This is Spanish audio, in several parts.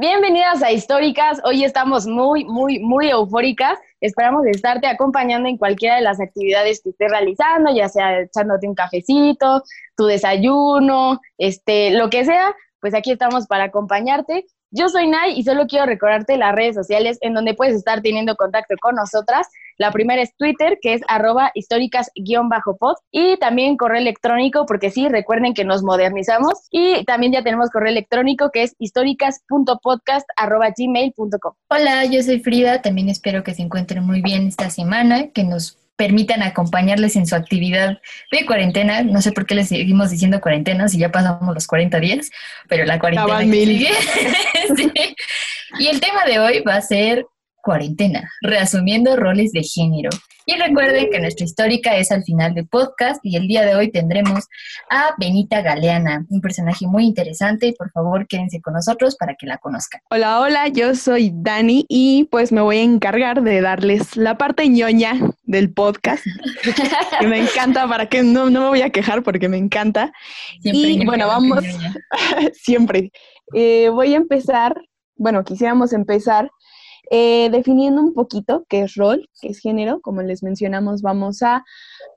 Bienvenidas a Históricas. Hoy estamos muy, muy, muy eufóricas. Esperamos estarte acompañando en cualquiera de las actividades que estés realizando, ya sea echándote un cafecito, tu desayuno, este, lo que sea, pues aquí estamos para acompañarte. Yo soy Nay y solo quiero recordarte las redes sociales en donde puedes estar teniendo contacto con nosotras. La primera es Twitter, que es arroba históricas-pod, y también correo electrónico, porque sí, recuerden que nos modernizamos, y también ya tenemos correo electrónico, que es históricas.podcast.gmail.com. Hola, yo soy Frida, también espero que se encuentren muy bien esta semana, que nos permitan acompañarles en su actividad de cuarentena. No sé por qué les seguimos diciendo cuarentena si ya pasamos los 40 días, pero la cuarentena sigue. Sí. Y el tema de hoy va a ser cuarentena, reasumiendo roles de género. Y recuerden que nuestra histórica es al final del podcast y el día de hoy tendremos a Benita Galeana, un personaje muy interesante y por favor quédense con nosotros para que la conozcan. Hola, hola, yo soy Dani y pues me voy a encargar de darles la parte ñoña del podcast, que me encanta, para que no, no me voy a quejar porque me encanta. Siempre Y, bueno, vamos. Siempre. Eh, voy a empezar, bueno, quisiéramos empezar eh, definiendo un poquito qué es rol, qué es género. Como les mencionamos, vamos a,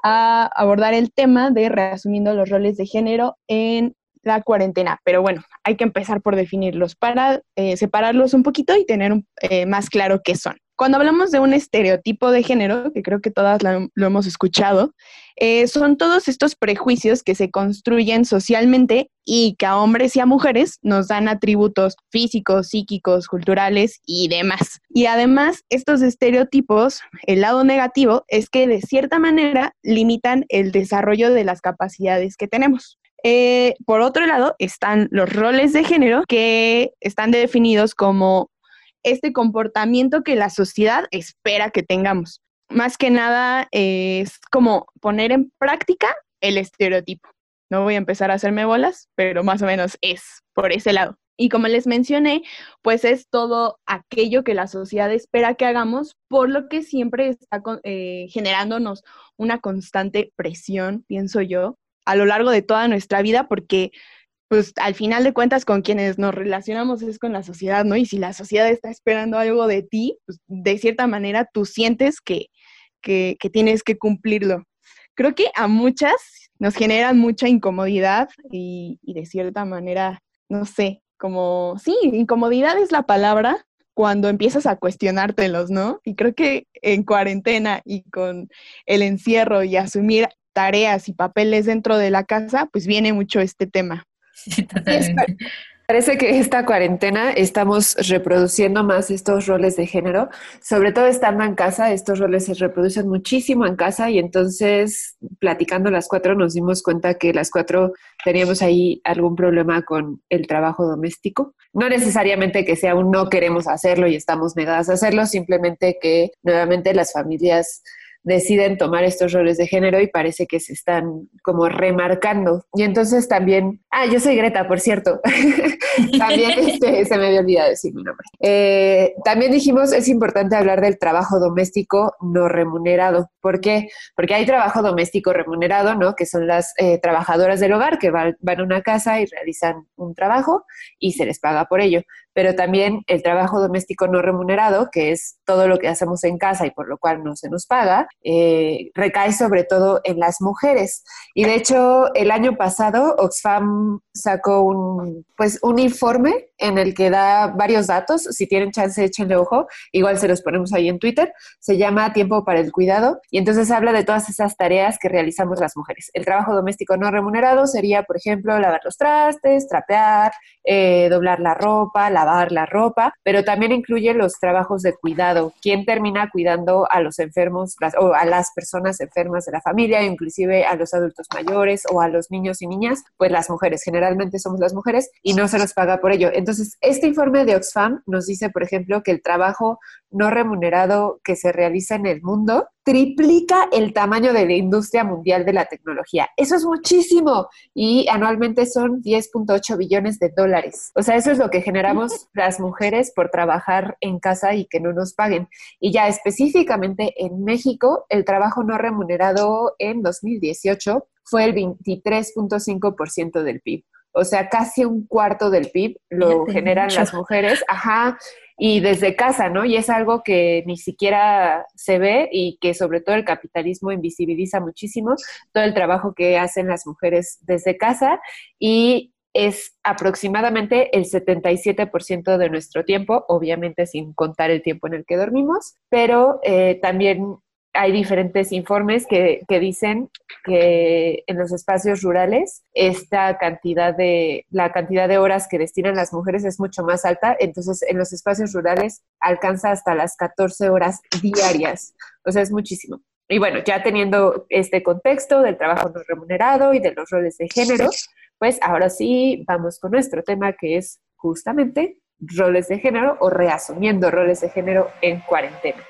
abordar el tema de reasumiendo los roles de género en la cuarentena. Pero bueno, hay que empezar por definirlos para eh, separarlos un poquito y tener eh, más claro qué son. Cuando hablamos de un estereotipo de género, que creo que todas lo hemos escuchado, eh, son todos estos prejuicios que se construyen socialmente y que a hombres y a mujeres nos dan atributos físicos, psíquicos, culturales y demás. Y además, estos estereotipos, el lado negativo es que de cierta manera limitan el desarrollo de las capacidades que tenemos. Eh, por otro lado, están los roles de género que están definidos como este comportamiento que la sociedad espera que tengamos. Más que nada eh, es como poner en práctica el estereotipo. No voy a empezar a hacerme bolas, pero más o menos es por ese lado. Y como les mencioné, pues es todo aquello que la sociedad espera que hagamos, por lo que siempre está eh, generándonos una constante presión, pienso yo, a lo largo de toda nuestra vida, porque pues al final de cuentas con quienes nos relacionamos es con la sociedad, ¿no? Y si la sociedad está esperando algo de ti, pues de cierta manera tú sientes que, que, tienes que cumplirlo. Creo que a muchas nos generan mucha incomodidad y, y de cierta manera, no sé, como, sí, incomodidad es la palabra cuando empiezas a cuestionártelos, ¿no? Y creo que en cuarentena y con el encierro y asumir tareas y papeles dentro de la casa, pues viene mucho este tema. Sí, totalmente. Parece que esta cuarentena estamos reproduciendo más estos roles de género, sobre todo estando en casa, estos roles se reproducen muchísimo en casa y entonces platicando las cuatro nos dimos cuenta que las cuatro teníamos ahí algún problema con el trabajo doméstico. No necesariamente que sea un no queremos hacerlo y estamos negadas a hacerlo, simplemente que nuevamente las familias deciden tomar estos roles de género y parece que se están como remarcando. Y entonces también, ah, yo soy Greta, por cierto. también este, se me había olvidado decir mi nombre. Eh, también dijimos, es importante hablar del trabajo doméstico no remunerado. ¿Por qué? Porque hay trabajo doméstico remunerado, ¿no? Que son las eh, trabajadoras del hogar que van, van a una casa y realizan un trabajo y se les paga por ello pero también el trabajo doméstico no remunerado, que es todo lo que hacemos en casa y por lo cual no se nos paga, eh, recae sobre todo en las mujeres. Y de hecho, el año pasado Oxfam sacó un, pues, un informe en el que da varios datos. Si tienen chance, échenle ojo. Igual se los ponemos ahí en Twitter. Se llama Tiempo para el Cuidado y entonces habla de todas esas tareas que realizamos las mujeres. El trabajo doméstico no remunerado sería, por ejemplo, lavar los trastes, trapear, eh, doblar la ropa, lavar la ropa, pero también incluye los trabajos de cuidado. ¿Quién termina cuidando a los enfermos o a las personas enfermas de la familia, inclusive a los adultos mayores o a los niños y niñas? Pues las mujeres, generalmente somos las mujeres y no se nos paga por ello. Entonces, este informe de Oxfam nos dice, por ejemplo, que el trabajo no remunerado que se realiza en el mundo triplica el tamaño de la industria mundial de la tecnología. Eso es muchísimo y anualmente son 10.8 billones de dólares. O sea, eso es lo que generamos las mujeres por trabajar en casa y que no nos paguen. Y ya específicamente en México, el trabajo no remunerado en 2018 fue el 23.5% del PIB. O sea, casi un cuarto del PIB lo generan las mujeres. Ajá y desde casa, ¿no? Y es algo que ni siquiera se ve y que sobre todo el capitalismo invisibiliza muchísimo todo el trabajo que hacen las mujeres desde casa y es aproximadamente el 77% de nuestro tiempo, obviamente sin contar el tiempo en el que dormimos, pero eh, también hay diferentes informes que, dicen que en los espacios rurales esta cantidad de, la cantidad de horas que destinan las mujeres es mucho más alta, entonces en los espacios rurales alcanza hasta las 14 horas diarias, o sea, es muchísimo. Y bueno, ya teniendo este contexto del trabajo no remunerado y de los roles de género, pues ahora sí vamos con nuestro tema que es justamente roles de género o reasumiendo roles de género en cuarentena.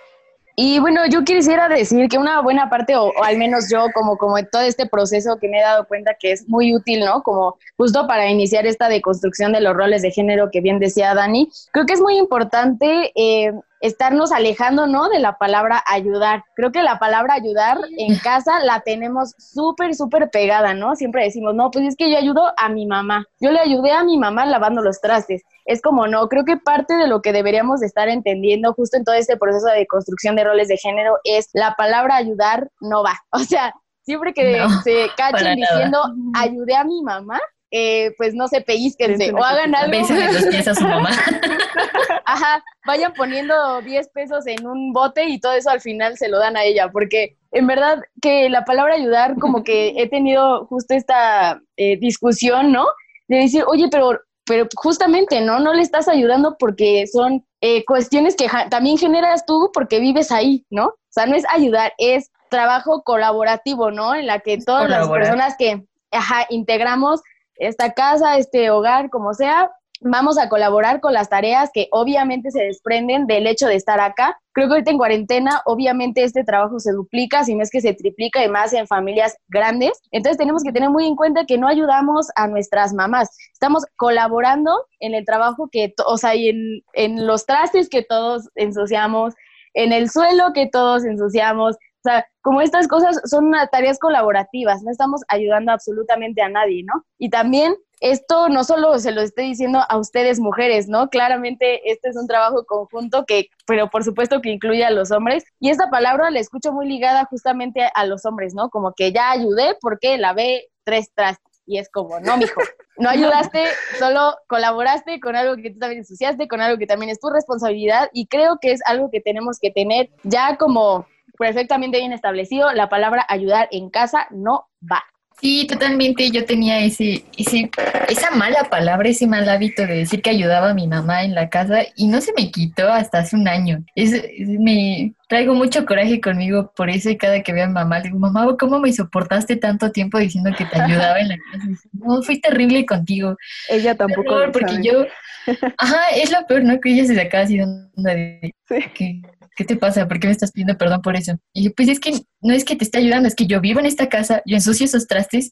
Y bueno, yo quisiera decir que una buena parte, o, al menos yo, como, como todo este proceso que me he dado cuenta que es muy útil, ¿no? Como justo para iniciar esta deconstrucción de los roles de género que bien decía Dani, creo que es muy importante eh, estarnos alejando, ¿no? De la palabra ayudar. Creo que la palabra ayudar en casa la tenemos súper, súper pegada, ¿no? Siempre decimos, no, pues es que yo ayudo a mi mamá. Yo le ayudé a mi mamá lavando los trastes. Es como, no, creo que parte de lo que deberíamos estar entendiendo justo en todo este proceso de construcción de roles de género es la palabra ayudar no va. O sea, siempre que se cachen diciendo ayudé a mi mamá, eh, pues no se pellizquense o hagan algo. los pies a su mamá. Ajá, vayan poniendo 10 pesos en un bote y todo eso al final se lo dan a ella, porque en verdad que la palabra ayudar, como que he tenido justo esta eh, discusión, ¿no? De decir, oye, pero, pero justamente, ¿no? No le estás ayudando porque son eh, cuestiones que también generas tú porque vives ahí, ¿no? O sea, no es ayudar, es trabajo colaborativo, ¿no? En la que todas las personas que ajá, integramos esta casa, este hogar, como sea, vamos a colaborar con las tareas que obviamente se desprenden del hecho de estar acá. Creo que ahorita en cuarentena, obviamente este trabajo se duplica, si no es que se triplica y más en familias grandes. Entonces tenemos que tener muy en cuenta que no ayudamos a nuestras mamás. Estamos colaborando en el trabajo que, o sea, en, en los trastes que todos ensuciamos, en el suelo que todos ensuciamos, o sea, como estas cosas son tareas colaborativas, no estamos ayudando absolutamente a nadie, ¿no? Y también esto no solo se lo estoy diciendo a ustedes mujeres, ¿no? Claramente este es un trabajo conjunto que, pero por supuesto que incluye a los hombres. Y esta palabra la escucho muy ligada justamente a los hombres, ¿no? Como que ya ayudé porque lavé tres trastes. Y es como, no, mijo, no ayudaste, solo colaboraste con algo que tú también ensuciaste, con algo que también es tu responsabilidad. Y creo que es algo que tenemos que tener ya como perfectamente bien establecido, la palabra ayudar en casa no va. Sí, totalmente. Yo tenía ese, ese, esa mala palabra, ese mal hábito de decir que ayudaba a mi mamá en la casa y no se me quitó hasta hace un año. Es, me traigo mucho coraje conmigo por eso y cada que veo a mi mamá le digo, mamá, ¿cómo me soportaste tanto tiempo diciendo que te ayudaba en la casa? no, fui terrible contigo. Ella tampoco. porque yo, ajá, es lo peor, ¿no? Que ella se acaba así de, sí. ¿Qué te pasa? ¿Por qué me estás pidiendo perdón por eso? Y yo, pues es que no es que te esté ayudando, es que yo vivo en esta casa, yo ensucio esos trastes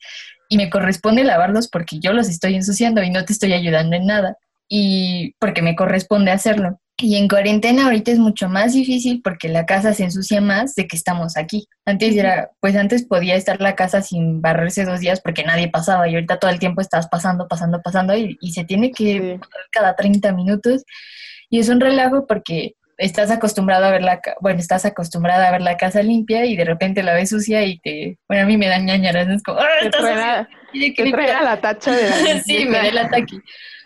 y me corresponde lavarlos porque yo los estoy ensuciando y no te estoy ayudando en nada. Y porque me corresponde hacerlo. Y en cuarentena ahorita es mucho más difícil porque la casa se ensucia más de que estamos aquí. Antes era, pues antes podía estar la casa sin barrerse dos días porque nadie pasaba y ahorita todo el tiempo estás pasando, pasando, pasando y, se tiene que cada 30 minutos. Y es un relajo porque estás acostumbrado a ver la, bueno, estás acostumbrada a ver la casa limpia y de repente la ves sucia y te, bueno, a mí me dan ñañaras, es como, ¡ah, te la tacha de la Sí, me da el ataque.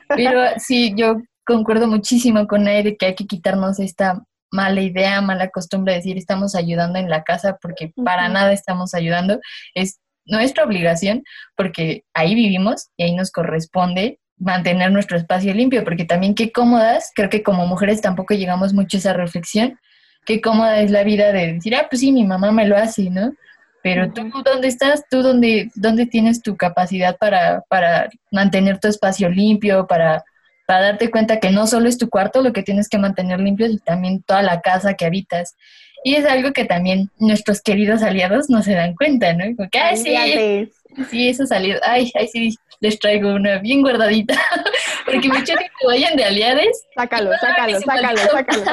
Pero sí, yo concuerdo muchísimo con de que hay que quitarnos esta mala idea, mala costumbre de decir estamos ayudando en la casa porque para nada estamos ayudando. Es nuestra obligación porque ahí vivimos y ahí nos corresponde mantener nuestro espacio limpio, porque también qué cómodas, creo que como mujeres tampoco llegamos mucho a esa reflexión, qué cómoda es la vida de decir, ah, pues sí, mi mamá me lo hace, ¿no? Pero tú, ¿dónde estás? ¿Tú dónde, dónde tienes tu capacidad para, para mantener tu espacio limpio, para, para darte cuenta que no solo es tu cuarto lo que tienes que mantener limpio, sino también toda la casa que habitas? Y es algo que también nuestros queridos aliados no se dan cuenta, ¿no? Como que, ay, sí, sí, eso salió. Ay, ay, sí, les traigo una bien guardadita. Porque me choca que vayan de aliades. Sácalo, sácalo, sácalo, sácalo.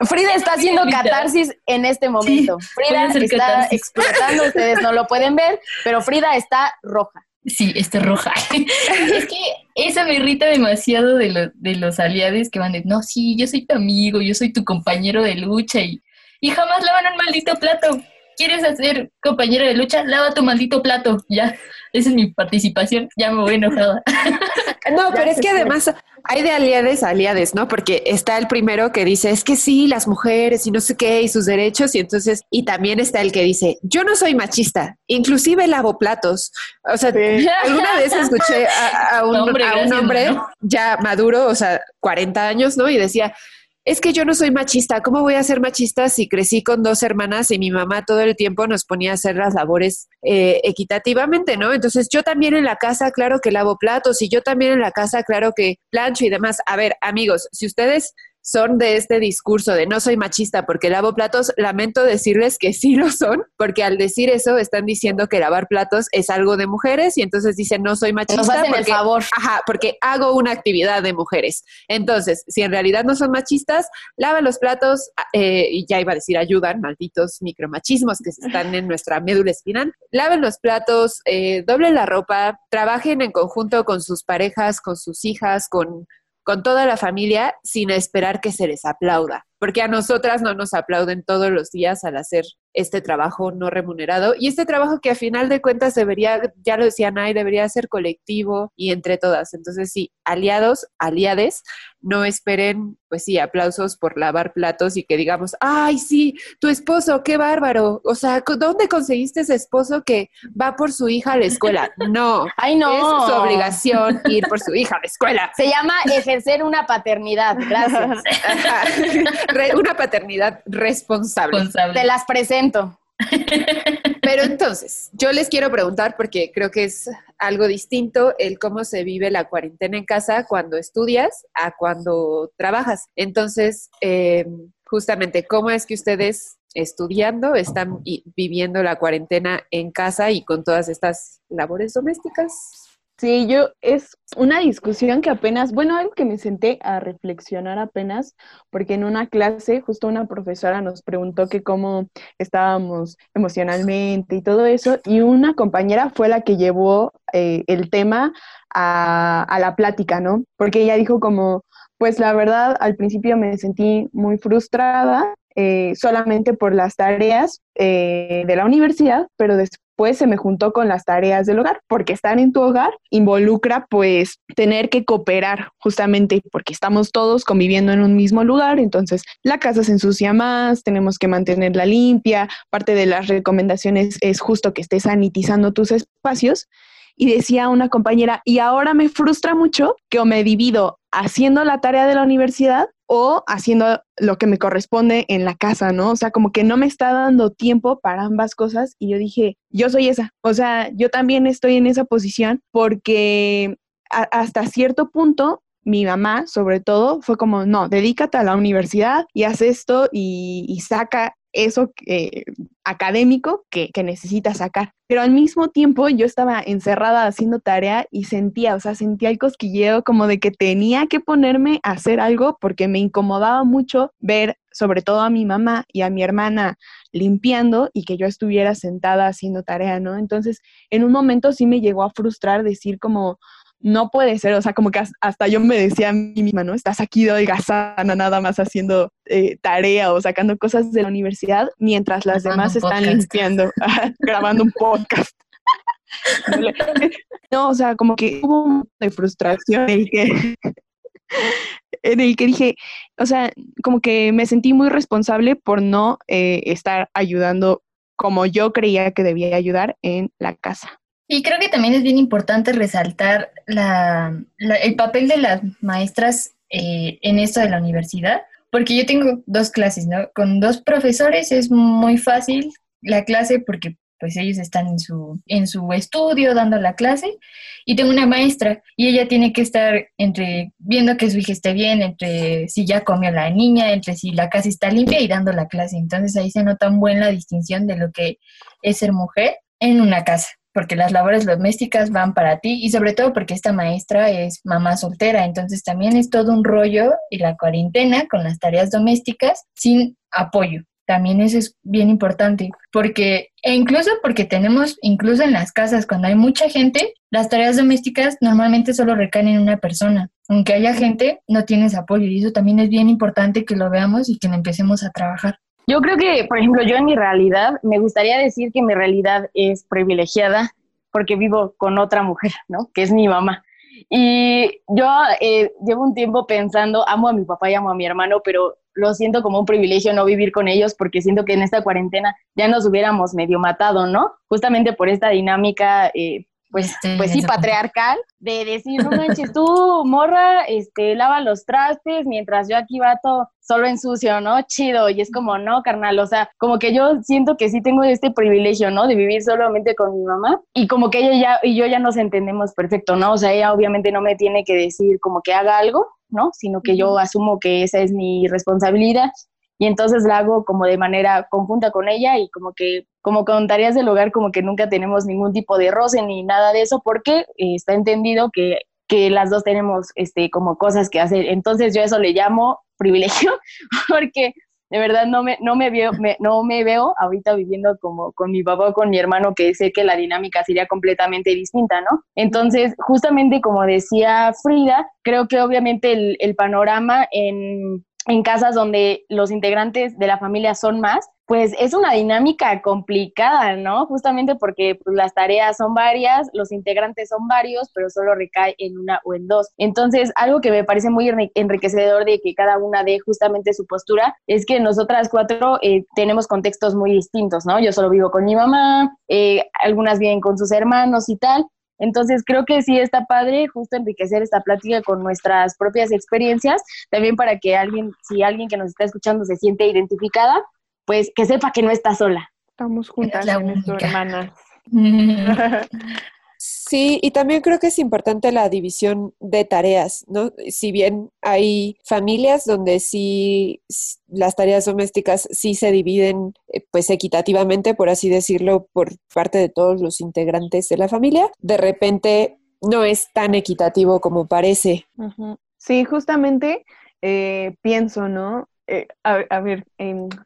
Frida está haciendo catarsis en este momento. Frida está explotando, ustedes no lo pueden ver, pero Frida está roja. Sí, está roja. es que esa me irrita demasiado de, lo, de los aliados que van de, no, sí, yo soy tu amigo, yo soy tu compañero de lucha y, y jamás lavan un maldito plato. ¿Quieres hacer compañero de lucha? Lava tu maldito plato. Ya, esa es mi participación. Ya me voy enojada. No, pero es que además hay de aliades a aliades, ¿no? Porque está el primero que dice, es que sí, las mujeres y no sé qué, y sus derechos, y entonces, y también está el que dice, yo no soy machista, inclusive lavo platos. O sea, alguna vez escuché a, un, hombre, a un hombre ya maduro, o sea, 40 años, ¿no? Y decía, es que yo no soy machista. ¿Cómo voy a ser machista si crecí con dos hermanas y mi mamá todo el tiempo nos ponía a hacer las labores eh, equitativamente, ¿no? Entonces yo también en la casa, claro que lavo platos y yo también en la casa, claro que plancho y demás. A ver, amigos, si ustedes son de este discurso de no soy machista porque lavo platos, lamento decirles que sí lo son, porque al decir eso están diciendo que lavar platos es algo de mujeres y entonces dicen no soy machista. Nos hacen el favor. Ajá, porque hago una actividad de mujeres. Entonces, si en realidad no son machistas, laven los platos eh, y ya iba a decir ayudan, malditos micromachismos que están en nuestra médula espinal. Laven los platos, eh, doblen la ropa, trabajen en conjunto con sus parejas, con sus hijas, con con toda la familia sin esperar que se les aplauda porque a nosotras no nos aplauden todos los días al hacer este trabajo no remunerado y este trabajo que a final de cuentas debería, ya lo decía Nay, debería ser colectivo y entre todas. Entonces sí, aliados, aliades, no esperen, pues sí, aplausos por lavar platos y que digamos, ay, sí, tu esposo, qué bárbaro. O sea, ¿dónde conseguiste ese esposo que va por su hija a la escuela? No, ay, no. Es su obligación ir por su hija a la escuela. Se llama ejercer una paternidad, gracias. una paternidad responsable. Te las presento. Pero entonces, yo les quiero preguntar, porque creo que es algo distinto el cómo se vive la cuarentena en casa cuando estudias a cuando trabajas. Entonces, em, justamente, ¿cómo es que ustedes estudiando están viviendo la cuarentena en casa y con todas estas labores domésticas? Sí, yo es una discusión que apenas, bueno, algo que me senté a reflexionar apenas, porque en una clase justo una profesora nos preguntó que cómo estábamos emocionalmente y todo eso, y una compañera fue la que llevó eh, el tema a, a la plática, ¿no? Porque ella dijo como, pues la verdad, al principio me sentí muy frustrada eh, solamente por las tareas eh, de la universidad, pero después se me juntó con las tareas del hogar, porque estar en tu hogar involucra pues tener que cooperar justamente porque estamos todos conviviendo en un mismo lugar, entonces la casa se ensucia más, tenemos que mantenerla limpia, parte de las recomendaciones es justo que estés sanitizando tus espacios. Y decía una compañera, y ahora me frustra mucho que o me divido haciendo la tarea de la universidad o haciendo lo que me corresponde en la casa, ¿no? O sea, como que no me está dando tiempo para ambas cosas y yo dije, yo soy esa, o sea, yo también estoy en esa posición porque hasta cierto punto mi mamá, sobre todo, fue como, no, dedícate a la universidad y haz esto y, y saca eso eh, académico que, que necesitas sacar. Pero al mismo tiempo yo estaba encerrada haciendo tarea y sentía, o sea, sentía el cosquilleo como de que tenía que ponerme a hacer algo porque me incomodaba mucho ver sobre todo a mi mamá y a mi hermana limpiando y que yo estuviera sentada haciendo tarea, ¿no? Entonces, en un momento sí me llegó a frustrar decir como, no puede ser, o sea, como que hasta yo me decía a mí misma, ¿no? Estás aquí de holgazana nada más haciendo eh, tarea o sacando cosas de la universidad mientras las demás están limpiando, grabando un podcast. no, o sea, como que hubo un de frustración en el que, en el que dije, o sea, como que me sentí muy responsable por no eh, estar ayudando como yo creía que debía ayudar en la casa. Y creo que también es bien importante resaltar la, el papel de las maestras eh, en esto de la universidad, porque yo tengo dos clases, ¿no? Con dos profesores es muy fácil la clase porque pues ellos están en su, en su estudio dando la clase y tengo una maestra y ella tiene que estar entre viendo que su hija esté bien, entre si ya comió la niña, entre si la casa está limpia y dando la clase. Entonces ahí se nota muy buena la distinción de lo que es ser mujer en una casa porque las labores domésticas van para ti y sobre todo porque esta maestra es mamá soltera, entonces también es todo un rollo y la cuarentena con las tareas domésticas sin apoyo. También eso es bien importante, porque, e incluso porque tenemos, incluso en las casas, cuando hay mucha gente, las tareas domésticas normalmente solo recaen en una persona. Aunque haya gente, no tienes apoyo y eso también es bien importante que lo veamos y que lo empecemos a trabajar. Yo creo que, por ejemplo, yo en mi realidad, me gustaría decir que mi realidad es privilegiada porque vivo con otra mujer, ¿no? Que es mi mamá. Y yo eh, llevo un tiempo pensando, amo a mi papá y amo a mi hermano, pero lo siento como un privilegio no vivir con ellos porque siento que en esta cuarentena ya nos hubiéramos medio matado, ¿no? Justamente por esta dinámica eh, pues, pues sí, patriarcal, de decir, no manches, tú, morra, este, lava los trastes, mientras yo aquí vato solo ensucio, ¿no? Chido, y es como, no, carnal, o sea, como que yo siento que sí tengo este privilegio, ¿no? De vivir solamente con mi mamá, y como que ella ya, y yo ya nos entendemos perfecto, ¿no? O sea, ella obviamente no me tiene que decir como que haga algo, ¿no? Sino que yo asumo que esa es mi responsabilidad y entonces la hago como de manera conjunta con ella y como que como con tareas del hogar como que nunca tenemos ningún tipo de roce ni nada de eso porque eh, está entendido que, que las dos tenemos este como cosas que hacer. Entonces yo eso le llamo privilegio porque de verdad no me, no me, veo, no me veo ahorita viviendo como con mi papá o con mi hermano, que sé que la dinámica sería completamente distinta, ¿no? Entonces, justamente como decía Frida, creo que obviamente el, el panorama en, en casas donde los integrantes de la familia son más, pues es una dinámica complicada, ¿no? Justamente porque pues, las tareas son varias, los integrantes son varios, pero solo recae en una o en dos. Entonces, algo que me parece muy enriquecedor de que cada una dé justamente su postura es que nosotras cuatro eh, tenemos contextos muy distintos, ¿no? Yo solo vivo con mi mamá, eh, algunas viven con sus hermanos y tal, entonces creo que sí está padre justo enriquecer esta plática con nuestras propias experiencias, también para que alguien, si alguien que nos está escuchando se siente identificada, pues que sepa que no está sola. Estamos juntas, la hermana. Sí, y también creo que es importante la división de tareas, ¿no? Si bien hay familias donde sí las tareas domésticas sí se dividen eh, pues equitativamente, por así decirlo, por parte de todos los integrantes de la familia, de repente no es tan equitativo como parece. Sí, justamente eh, pienso, ¿no? Eh, a, ver,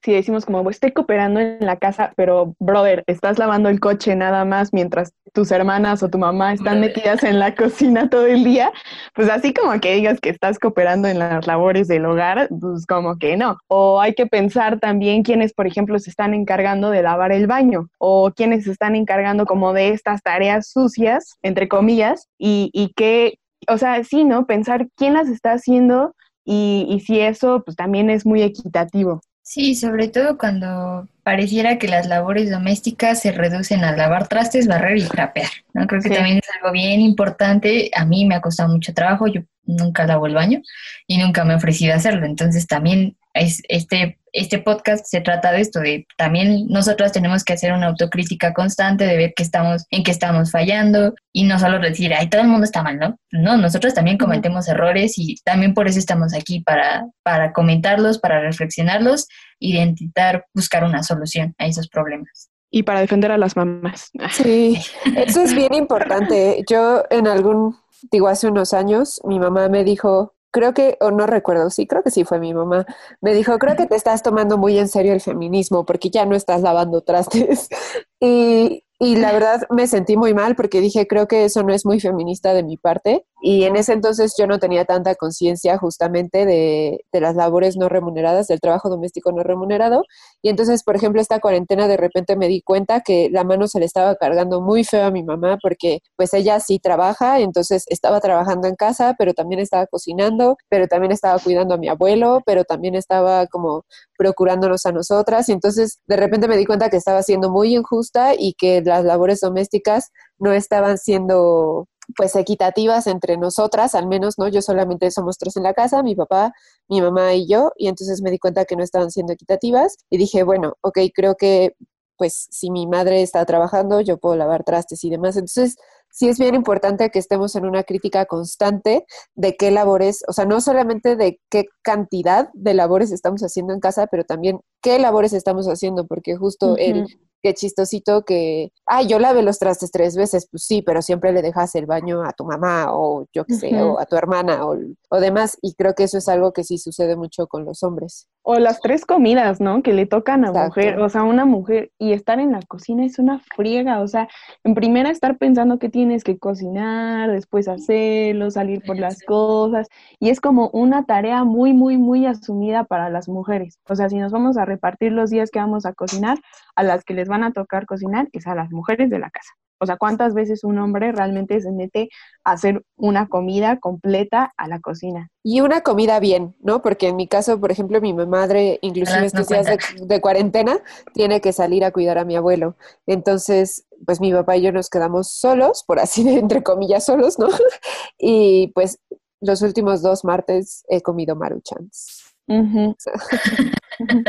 si decimos como estoy cooperando en la casa, pero brother, estás lavando el coche nada más mientras tus hermanas o tu mamá están metidas en la cocina todo el día, pues así como que digas que estás cooperando en las labores del hogar, pues como que no. O hay que pensar también quiénes, por ejemplo, se están encargando de lavar el baño o quiénes se están encargando como de estas tareas sucias, entre comillas, y, y que, o sea, sí, ¿no? Pensar quién las está haciendo y, y si eso pues también es muy equitativo. Sí, sobre todo cuando pareciera que las labores domésticas se reducen a lavar trastes, barrer y trapear. ¿no? Creo que también es algo bien importante. A mí me ha costado mucho trabajo, yo nunca lavo el baño y nunca me he ofrecido hacerlo. Entonces también es, este, este podcast se trata de esto, de también nosotras tenemos que hacer una autocrítica constante, de ver que estamos, en qué estamos fallando y no solo decir, ay, todo el mundo está mal, ¿no? No, nosotros también cometemos errores y también por eso estamos aquí, para, para comentarlos, para reflexionarlos y intentar buscar una solución a esos problemas y para defender a las mamás. Sí, eso es bien importante. Yo en algún, digo, hace unos años, mi mamá me dijo, creo que, o no recuerdo, sí, creo que sí fue mi mamá, me dijo, creo que te estás tomando muy en serio el feminismo porque ya no estás lavando trastes. y, y la verdad me sentí muy mal porque dije, creo que eso no es muy feminista de mi parte. Y en ese entonces yo no tenía tanta conciencia justamente de, de, las labores no remuneradas, del trabajo doméstico no remunerado. Y entonces, por ejemplo, esta cuarentena de repente me di cuenta que la mano se le estaba cargando muy feo a mi mamá porque pues ella sí trabaja, entonces estaba trabajando en casa, pero también estaba cocinando, pero también estaba cuidando a mi abuelo, pero también estaba como procurándonos a nosotras. Y entonces de repente me di cuenta que estaba siendo muy injusta y que las labores domésticas no estaban siendo pues equitativas entre nosotras, al menos, ¿no? Yo solamente somos tres en la casa, mi papá, mi mamá y yo, y entonces me di cuenta que no estaban siendo equitativas y dije, bueno, ok, creo que pues si mi madre está trabajando, yo puedo lavar trastes y demás. Entonces, sí es bien importante que estemos en una crítica constante de qué labores, o sea, no solamente de qué cantidad de labores estamos haciendo en casa, pero también qué labores estamos haciendo, porque justo el qué chistosito que, ay, yo lavé los trastes tres veces, pues sí, pero siempre le dejas el baño a tu mamá o yo qué sé, o a tu hermana o, o, demás. Y creo que eso es algo que sí sucede mucho con los hombres. O las tres comidas, ¿no? Que le tocan a mujer, o sea, una mujer y estar en la cocina es una friega, o sea, en primera estar pensando que tienes que cocinar, después hacerlo, salir por las cosas, y es como una tarea muy, muy, muy asumida para las mujeres. O sea, si nos vamos a repartir los días que vamos a cocinar, a las que les van a tocar cocinar es a las mujeres de la casa. O sea, ¿cuántas veces un hombre realmente se mete a hacer una comida completa a la cocina? Y una comida bien, ¿no? Porque en mi caso, por ejemplo, mi madre, inclusive estos días de, cuarentena, tiene que salir a cuidar a mi abuelo. Entonces, pues mi papá y yo nos quedamos solos, por así de entre comillas solos, ¿no? Y pues los últimos dos martes he comido maruchans.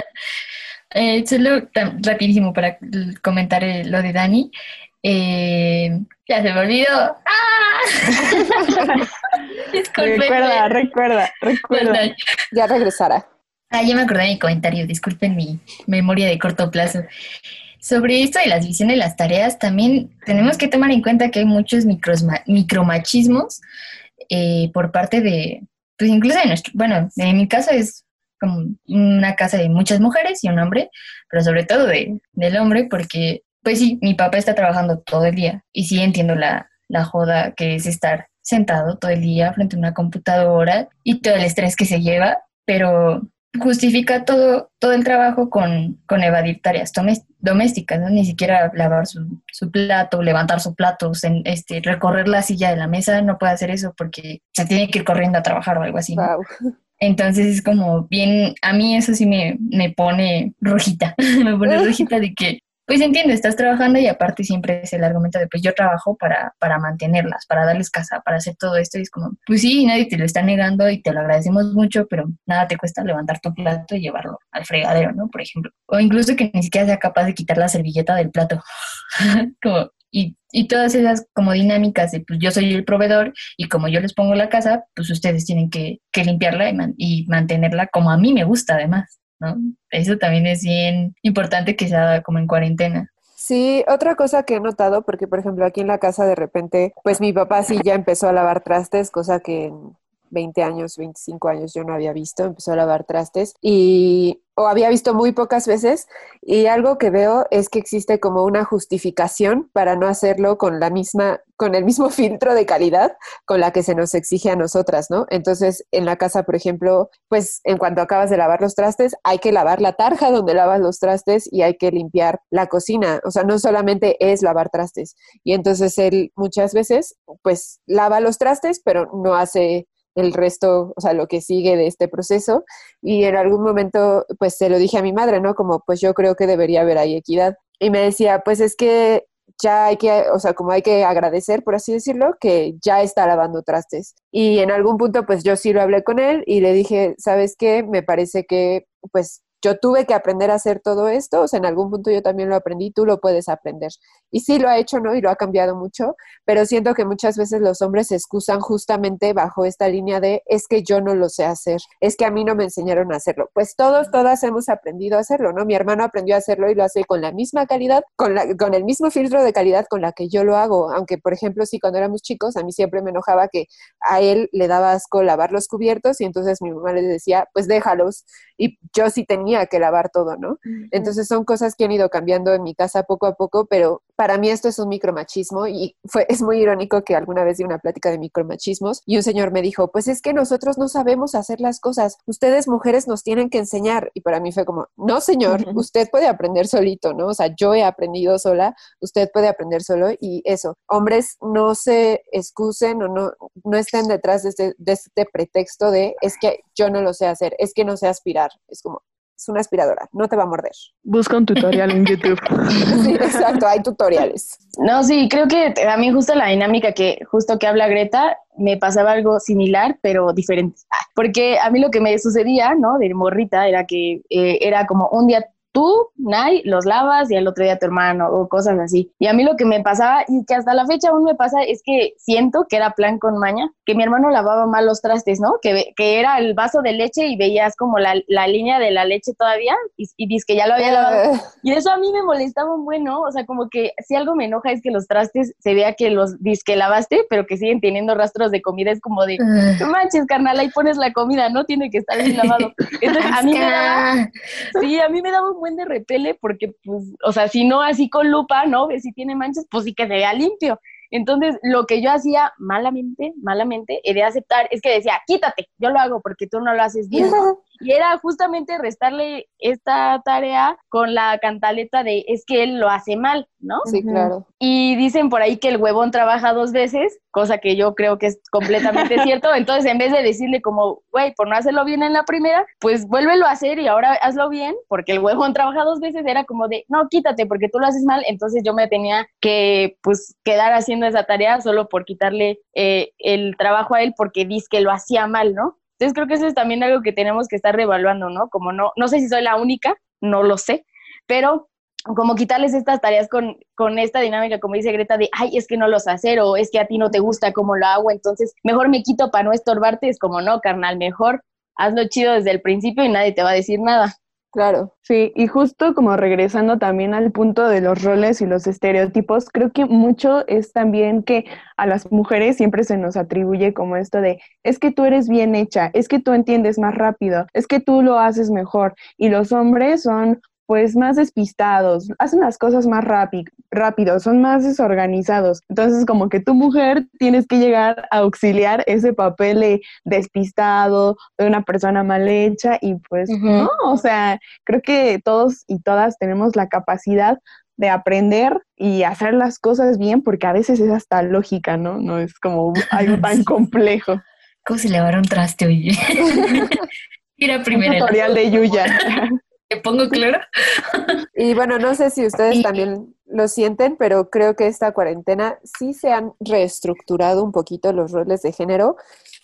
Eh, solo rapidísimo para comentar eh, lo de Dani. Eh, ya se me olvidó. ¡Ah! recuerda, recuerda, recuerda. Ya regresará. Ah, ya me acordé de mi comentario, disculpen mi memoria de corto plazo. Sobre esto de las visiones y las tareas, también tenemos que tomar en cuenta que hay muchos micromachismos eh, por parte de, pues incluso de nuestro, bueno, en mi caso es como una casa de muchas mujeres y un hombre, pero sobre todo de, del hombre, porque, pues sí, mi papá está trabajando todo el día y sí entiendo la, la joda que es estar sentado todo el día frente a una computadora y todo el estrés que se lleva, pero justifica todo, todo el trabajo con, con evadir tareas domésticas, ¿no? Ni siquiera lavar su, su plato, levantar su plato, este, recorrer la silla de la mesa, no puede hacer eso porque se tiene que ir corriendo a trabajar o algo así. Entonces es como bien, a mí eso sí me, me pone rojita, me pone rojita de que, pues entiendo, estás trabajando y aparte siempre es el argumento de, pues yo trabajo para, para mantenerlas, para darles casa, para hacer todo esto y es como, pues sí, nadie te lo está negando y te lo agradecemos mucho, pero nada te cuesta levantar tu plato y llevarlo al fregadero, ¿no? Por ejemplo. O incluso que ni siquiera sea capaz de quitar la servilleta del plato. como, y, y, todas esas como dinámicas de pues yo soy el proveedor y como yo les pongo la casa, pues ustedes tienen que, que limpiarla y, y, mantenerla como a mí me gusta además, ¿no? Eso también es bien importante que se haga como en cuarentena. Sí, otra cosa que he notado, porque por ejemplo aquí en la casa de repente, pues mi papá sí ya empezó a lavar trastes, cosa que 20 años, 25 años yo no había visto, empezó a lavar trastes y o había visto muy pocas veces y algo que veo es que existe como una justificación para no hacerlo con la misma con el mismo filtro de calidad con la que se nos exige a nosotras, ¿no? Entonces, en la casa, por ejemplo, pues en cuanto acabas de lavar los trastes, hay que lavar la tarja donde lavas los trastes y hay que limpiar la cocina, o sea, no solamente es lavar trastes. Y entonces él muchas veces pues lava los trastes, pero no hace el resto, o sea, lo que sigue de este proceso. Y en algún momento, pues se lo dije a mi madre, ¿no? Como, pues yo creo que debería haber ahí equidad. Y me decía, pues es que ya hay que, o sea, como hay que agradecer, por así decirlo, que ya está lavando trastes. Y en algún punto, pues yo sí lo hablé con él y le dije, ¿sabes qué? Me parece que, pues yo tuve que aprender a hacer todo esto, o sea, en algún punto yo también lo aprendí, tú lo puedes aprender. Y sí lo ha hecho, ¿no? Y lo ha cambiado mucho, pero siento que muchas veces los hombres se excusan justamente bajo esta línea de, es que yo no lo sé hacer, es que a mí no me enseñaron a hacerlo. Pues todos, todas hemos aprendido a hacerlo, ¿no? Mi hermano aprendió a hacerlo y lo hace con la misma calidad, con, la, con el mismo filtro de calidad con la que yo lo hago, aunque, por ejemplo, sí, cuando éramos chicos, a mí siempre me enojaba que a él le daba asco lavar los cubiertos y entonces mi mamá le decía, pues déjalos. Y yo sí tenía que lavar todo, ¿no? Entonces son cosas que han ido cambiando en mi casa poco a poco, pero para mí esto es un micromachismo y fue, es muy irónico que alguna vez di una plática de micromachismos y un señor me dijo, pues es que nosotros no sabemos hacer las cosas, ustedes mujeres nos tienen que enseñar y para mí fue como, no señor, usted puede aprender solito, ¿no? O sea, yo he aprendido sola, usted puede aprender solo y eso, hombres no se excusen o no, no estén detrás de este, de este pretexto de es que yo no lo sé hacer, es que no sé aspirar, es como, es una aspiradora, no te va a morder. Busca un tutorial en YouTube. sí, exacto, hay tutoriales. No, sí, creo que a mí justo la dinámica que justo que habla Greta, me pasaba algo similar, pero diferente. Porque a mí lo que me sucedía, ¿no? De morrita, era que eh, era como un día tú, Nay, los lavas y al otro día tu hermano o cosas así. Y a mí lo que me pasaba y que hasta la fecha aún me pasa es que siento que era plan con maña, que mi hermano lavaba mal los trastes, ¿no? Que, que era el vaso de leche y veías como la, la línea de la leche todavía y, y dices que ya lo había lavado. Y eso a mí me molestaba un buen, ¿no? O sea, como que si algo me enoja es que los trastes se vea que los que lavaste, pero que siguen teniendo rastros de comida. Es como de, no manches, carnal, ahí pones la comida, no tiene que estar bien lavado. Entonces, a mí me daba, sí, a mí me daba un buen de repele porque, pues, o sea, si no así con lupa, ¿no? Ves si tiene manchas, pues sí que se vea limpio. Entonces, lo que yo hacía malamente, malamente, era aceptar, es que decía, quítate, yo lo hago porque tú no lo haces bien. Y era justamente restarle esta tarea con la cantaleta de es que él lo hace mal, ¿no? Sí, claro. Y dicen por ahí que el huevón trabaja dos veces, cosa que yo creo que es completamente cierto. Entonces, en vez de decirle como, güey, por no hacerlo bien en la primera, pues vuélvelo a hacer y ahora hazlo bien, porque el huevón trabaja dos veces, era como de, no, quítate porque tú lo haces mal. Entonces yo me tenía que, pues, quedar haciendo esa tarea solo por quitarle eh, el trabajo a él porque dice que lo hacía mal, ¿no? Entonces creo que eso es también algo que tenemos que estar reevaluando, ¿no? Como no, no sé si soy la única, no lo sé, pero como quitarles estas tareas con, con esta dinámica, como dice Greta, de, ay, es que no lo sé hacer o es que a ti no te gusta cómo lo hago, entonces mejor me quito para no estorbarte, es como, no, carnal, mejor hazlo chido desde el principio y nadie te va a decir nada. Claro. Sí, y justo como regresando también al punto de los roles y los estereotipos, creo que mucho es también que a las mujeres siempre se nos atribuye como esto de, es que tú eres bien hecha, es que tú entiendes más rápido, es que tú lo haces mejor, y los hombres son pues más despistados, hacen las cosas más rápido, son más desorganizados. Entonces, como que tu mujer tienes que llegar a auxiliar ese papel de despistado, de una persona mal hecha y pues no, o sea, creo que todos y todas tenemos la capacidad de aprender y hacer las cosas bien porque a veces es hasta lógica, ¿no? No es como algo tan complejo. ¿Cómo se le va un traste, oye? Mira primero. Un tutorial de Yuya. ¿Te pongo claro? y bueno, no sé si ustedes también lo sienten, pero creo que esta cuarentena sí se han reestructurado un poquito los roles de género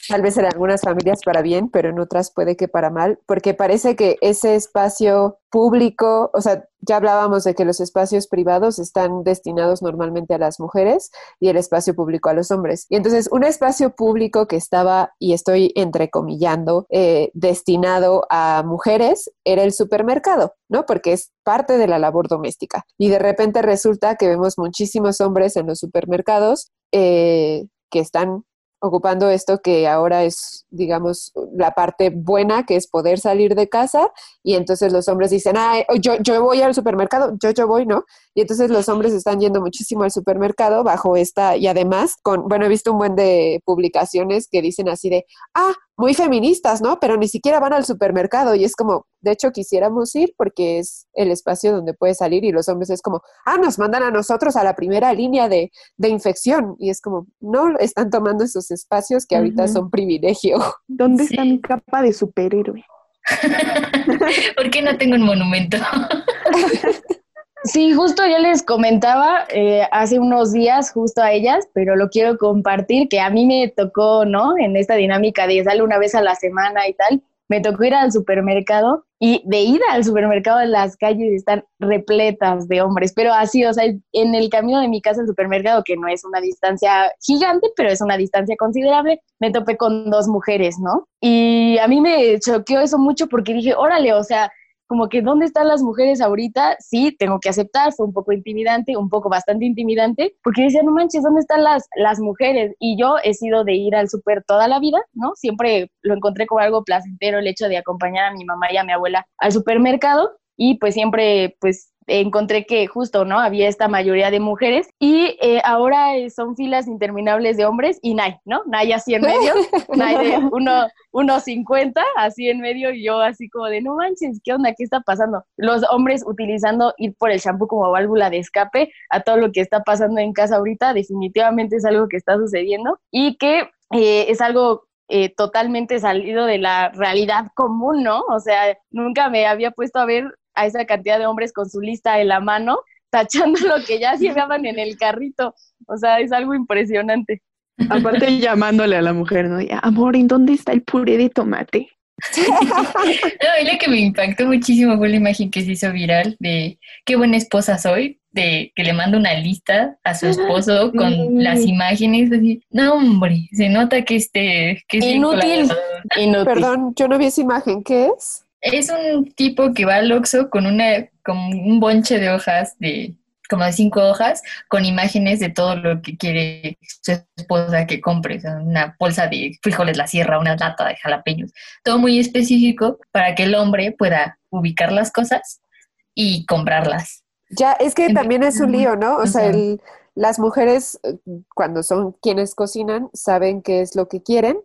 tal vez en algunas familias para bien, pero en otras puede que para mal, porque parece que ese espacio público, o sea, ya hablábamos de que los espacios privados están destinados normalmente a las mujeres y el espacio público a los hombres. Y entonces un espacio público que estaba, y estoy entrecomillando, eh, destinado a mujeres era el supermercado, ¿no? Porque es parte de la labor doméstica. Y de repente resulta que vemos muchísimos hombres en los supermercados eh, que están ocupando esto que ahora es, digamos, la parte buena, que es poder salir de casa, y entonces los hombres dicen, ah, yo, yo voy al supermercado, yo, yo voy, ¿no? Y entonces los hombres están yendo muchísimo al supermercado bajo esta, y además, con, bueno, he visto un buen de publicaciones que dicen así de, ah, muy feministas, ¿no? Pero ni siquiera van al supermercado y es como, de hecho quisiéramos ir porque es el espacio donde puedes salir y los hombres es como, ah, nos mandan a nosotros a la primera línea de, de infección y es como, no, están tomando esos espacios que ahorita son privilegio. ¿Dónde está mi capa de superhéroe? ¿Por qué no tengo un monumento? Sí, justo yo les comentaba eh, hace unos días justo a ellas, pero lo quiero compartir, que a mí me tocó, ¿no? En esta dinámica de sale una vez a la semana y tal, me tocó ir al supermercado y de ir al supermercado las calles están repletas de hombres, pero así, o sea, en el camino de mi casa al supermercado, que no es una distancia gigante, pero es una distancia considerable, me topé con dos mujeres, ¿no? Y a mí me choqueó eso mucho porque dije, órale, o sea, como que ¿dónde están las mujeres ahorita? Sí, tengo que aceptar, fue un poco intimidante, un poco bastante intimidante, porque decía, no manches, ¿dónde están las, las mujeres? Y yo he sido de ir al súper toda la vida, ¿no? Siempre lo encontré como algo placentero el hecho de acompañar a mi mamá y a mi abuela al supermercado y pues siempre pues encontré que justo, ¿no? Había esta mayoría de mujeres y eh, ahora son filas interminables de hombres y Nay, ¿no? Nay así en medio, Nay de 1.50 así en medio y yo así como de, no manches, ¿qué onda? ¿Qué está pasando? Los hombres utilizando ir por el shampoo como válvula de escape a todo lo que está pasando en casa ahorita, definitivamente es algo que está sucediendo y que eh, es algo eh, totalmente salido de la realidad común, ¿no? O sea, nunca me había puesto a ver a esa cantidad de hombres con su lista en la mano, tachando lo que ya llevaban en el carrito. O sea, es algo impresionante. Aparte llamándole a la mujer, ¿no? Amor, ¿en dónde está el puré de tomate? no, lo que me impactó muchísimo fue la imagen que se hizo viral de qué buena esposa soy, de que le manda una lista a su esposo con las imágenes así. No, hombre, se nota que este que es inútil. inútil. Perdón, yo no vi esa imagen, ¿qué es? Es un tipo que va al Oxxo con una con un bonche de hojas de como de cinco hojas con imágenes de todo lo que quiere su esposa que compre, una bolsa de frijoles la sierra, una lata de jalapeños, todo muy específico para que el hombre pueda ubicar las cosas y comprarlas. Ya, es que también es un lío, ¿no? O sea, las mujeres eh, cuando son quienes cocinan saben qué es lo que quieren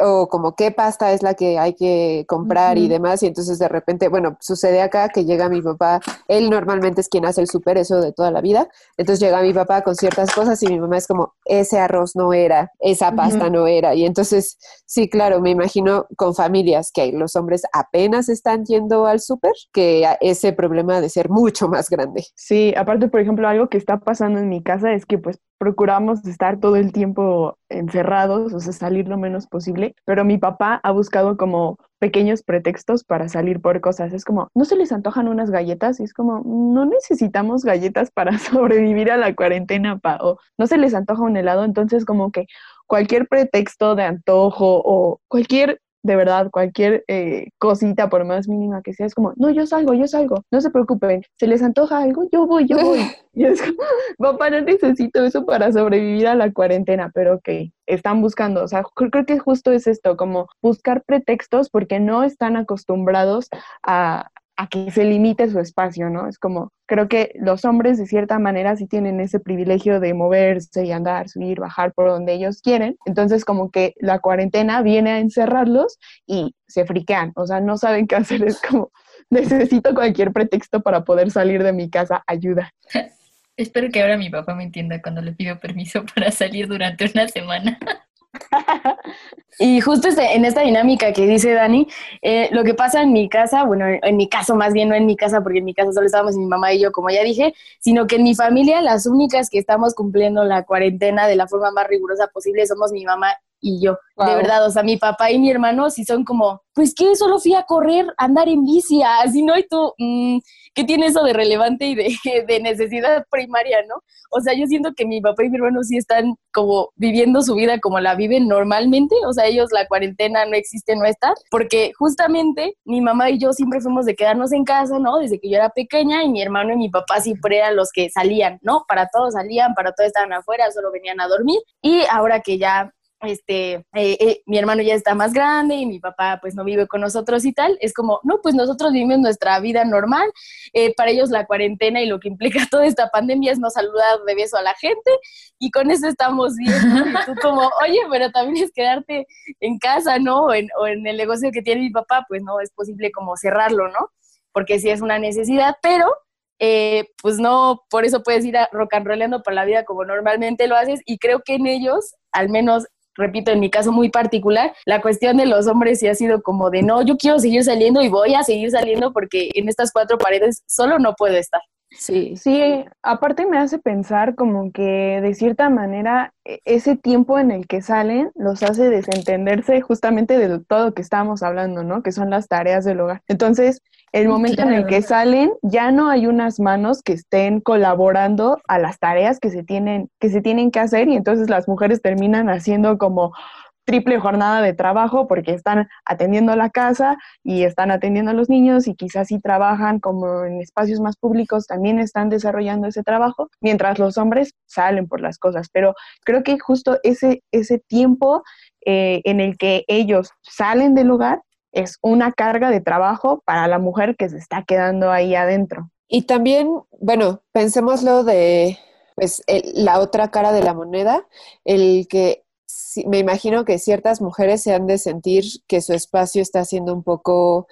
o como qué pasta es la que hay que comprar y demás, y entonces de repente, bueno, sucede acá que llega mi papá, él normalmente es quien hace el súper, eso de toda la vida, entonces llega mi papá con ciertas cosas y mi mamá es como, ese arroz no era, esa pasta no era, y entonces, sí, claro, me imagino con familias que los hombres apenas están yendo al súper, que ese problema de ser mucho más grande. Sí, aparte, por ejemplo, algo que está pasando en mi casa es que pues procuramos estar todo el tiempo encerrados, o sea, salir lo menos posible, pero mi papá ha buscado como pequeños pretextos para salir por cosas. Es como, ¿no se les antojan unas galletas? Es como, no necesitamos galletas para sobrevivir a la cuarentena, o no se les antoja un helado, entonces como que cualquier pretexto de antojo o cualquier de verdad, cualquier eh, cosita, por más mínima que sea, es como, no, yo salgo, yo salgo, no se preocupen, se les antoja algo, yo voy, yo voy. y es como, papá, no necesito eso para sobrevivir a la cuarentena, pero ok, están buscando, o sea, creo que justo es esto, como buscar pretextos porque no están acostumbrados a, a que se limite su espacio, ¿no? Es como, creo que los hombres de cierta manera sí tienen ese privilegio de moverse y andar, subir, bajar por donde ellos quieren. Entonces como que la cuarentena viene a encerrarlos y se friquean, o sea, no saben qué hacer, es como, necesito cualquier pretexto para poder salir de mi casa, ayuda. Espero que ahora mi papá me entienda cuando le pido permiso para salir durante una semana. y justo este, en esta dinámica que dice Dani, eh, lo que pasa en mi casa, bueno, en mi caso más bien no en mi casa, porque en mi casa solo estábamos mi mamá y yo, como ya dije, sino que en mi familia las únicas que estamos cumpliendo la cuarentena de la forma más rigurosa posible somos mi mamá y yo. De verdad, o sea, mi papá y mi hermano sí son como, pues que solo fui a correr, a andar en bici, así no, y tú, mm, ¿qué tiene eso de relevante y de, necesidad primaria, no? O sea, yo siento que mi papá y mi hermano sí están como viviendo su vida como la viven normalmente, o sea, ellos la cuarentena no existe, no está, porque justamente mi mamá y yo siempre fuimos de quedarnos en casa, ¿no? Desde que yo era pequeña y mi hermano y mi papá siempre eran los que salían, ¿no? Para todos salían, para todos estaban afuera, solo venían a dormir y ahora que ya este, eh, eh, mi hermano ya está más grande y mi papá pues no vive con nosotros y tal, es como, no, pues nosotros vivimos nuestra vida normal, eh, para ellos la cuarentena y lo que implica toda esta pandemia es no saludar de beso a la gente y con eso estamos bien, y como, oye, pero también es quedarte en casa, ¿no? O en, o en el negocio que tiene mi papá, pues no es posible como cerrarlo, ¿no? Porque sí es una necesidad, pero pues no, por eso puedes ir a rock and rollando por la vida como normalmente lo haces y creo que en ellos, al menos repito, en mi caso muy particular, la cuestión de los hombres sí ha sido como de, no, yo quiero seguir saliendo y voy a seguir saliendo porque en estas cuatro paredes solo no puedo estar. Sí, sí, aparte me hace pensar como que de cierta manera e, ese tiempo en el que salen los hace desentenderse justamente de todo lo que estábamos hablando, ¿no? Que son las tareas del hogar. Entonces, el momento en el que salen, ya no hay unas manos que estén colaborando a las tareas que se tienen, que se tienen que hacer, y entonces las mujeres terminan haciendo como triple jornada de trabajo porque están atendiendo la casa y están atendiendo a los niños y quizás si trabajan como en espacios más públicos también están desarrollando ese trabajo, mientras los hombres salen por las cosas. Pero creo que justo ese, ese tiempo eh, en el que ellos salen del hogar es una carga de trabajo para la mujer que se está quedando ahí adentro. Y también, bueno, pensémoslo de pues, la otra cara de la moneda, el que me imagino que ciertas mujeres se han de sentir que su espacio está siendo un poco,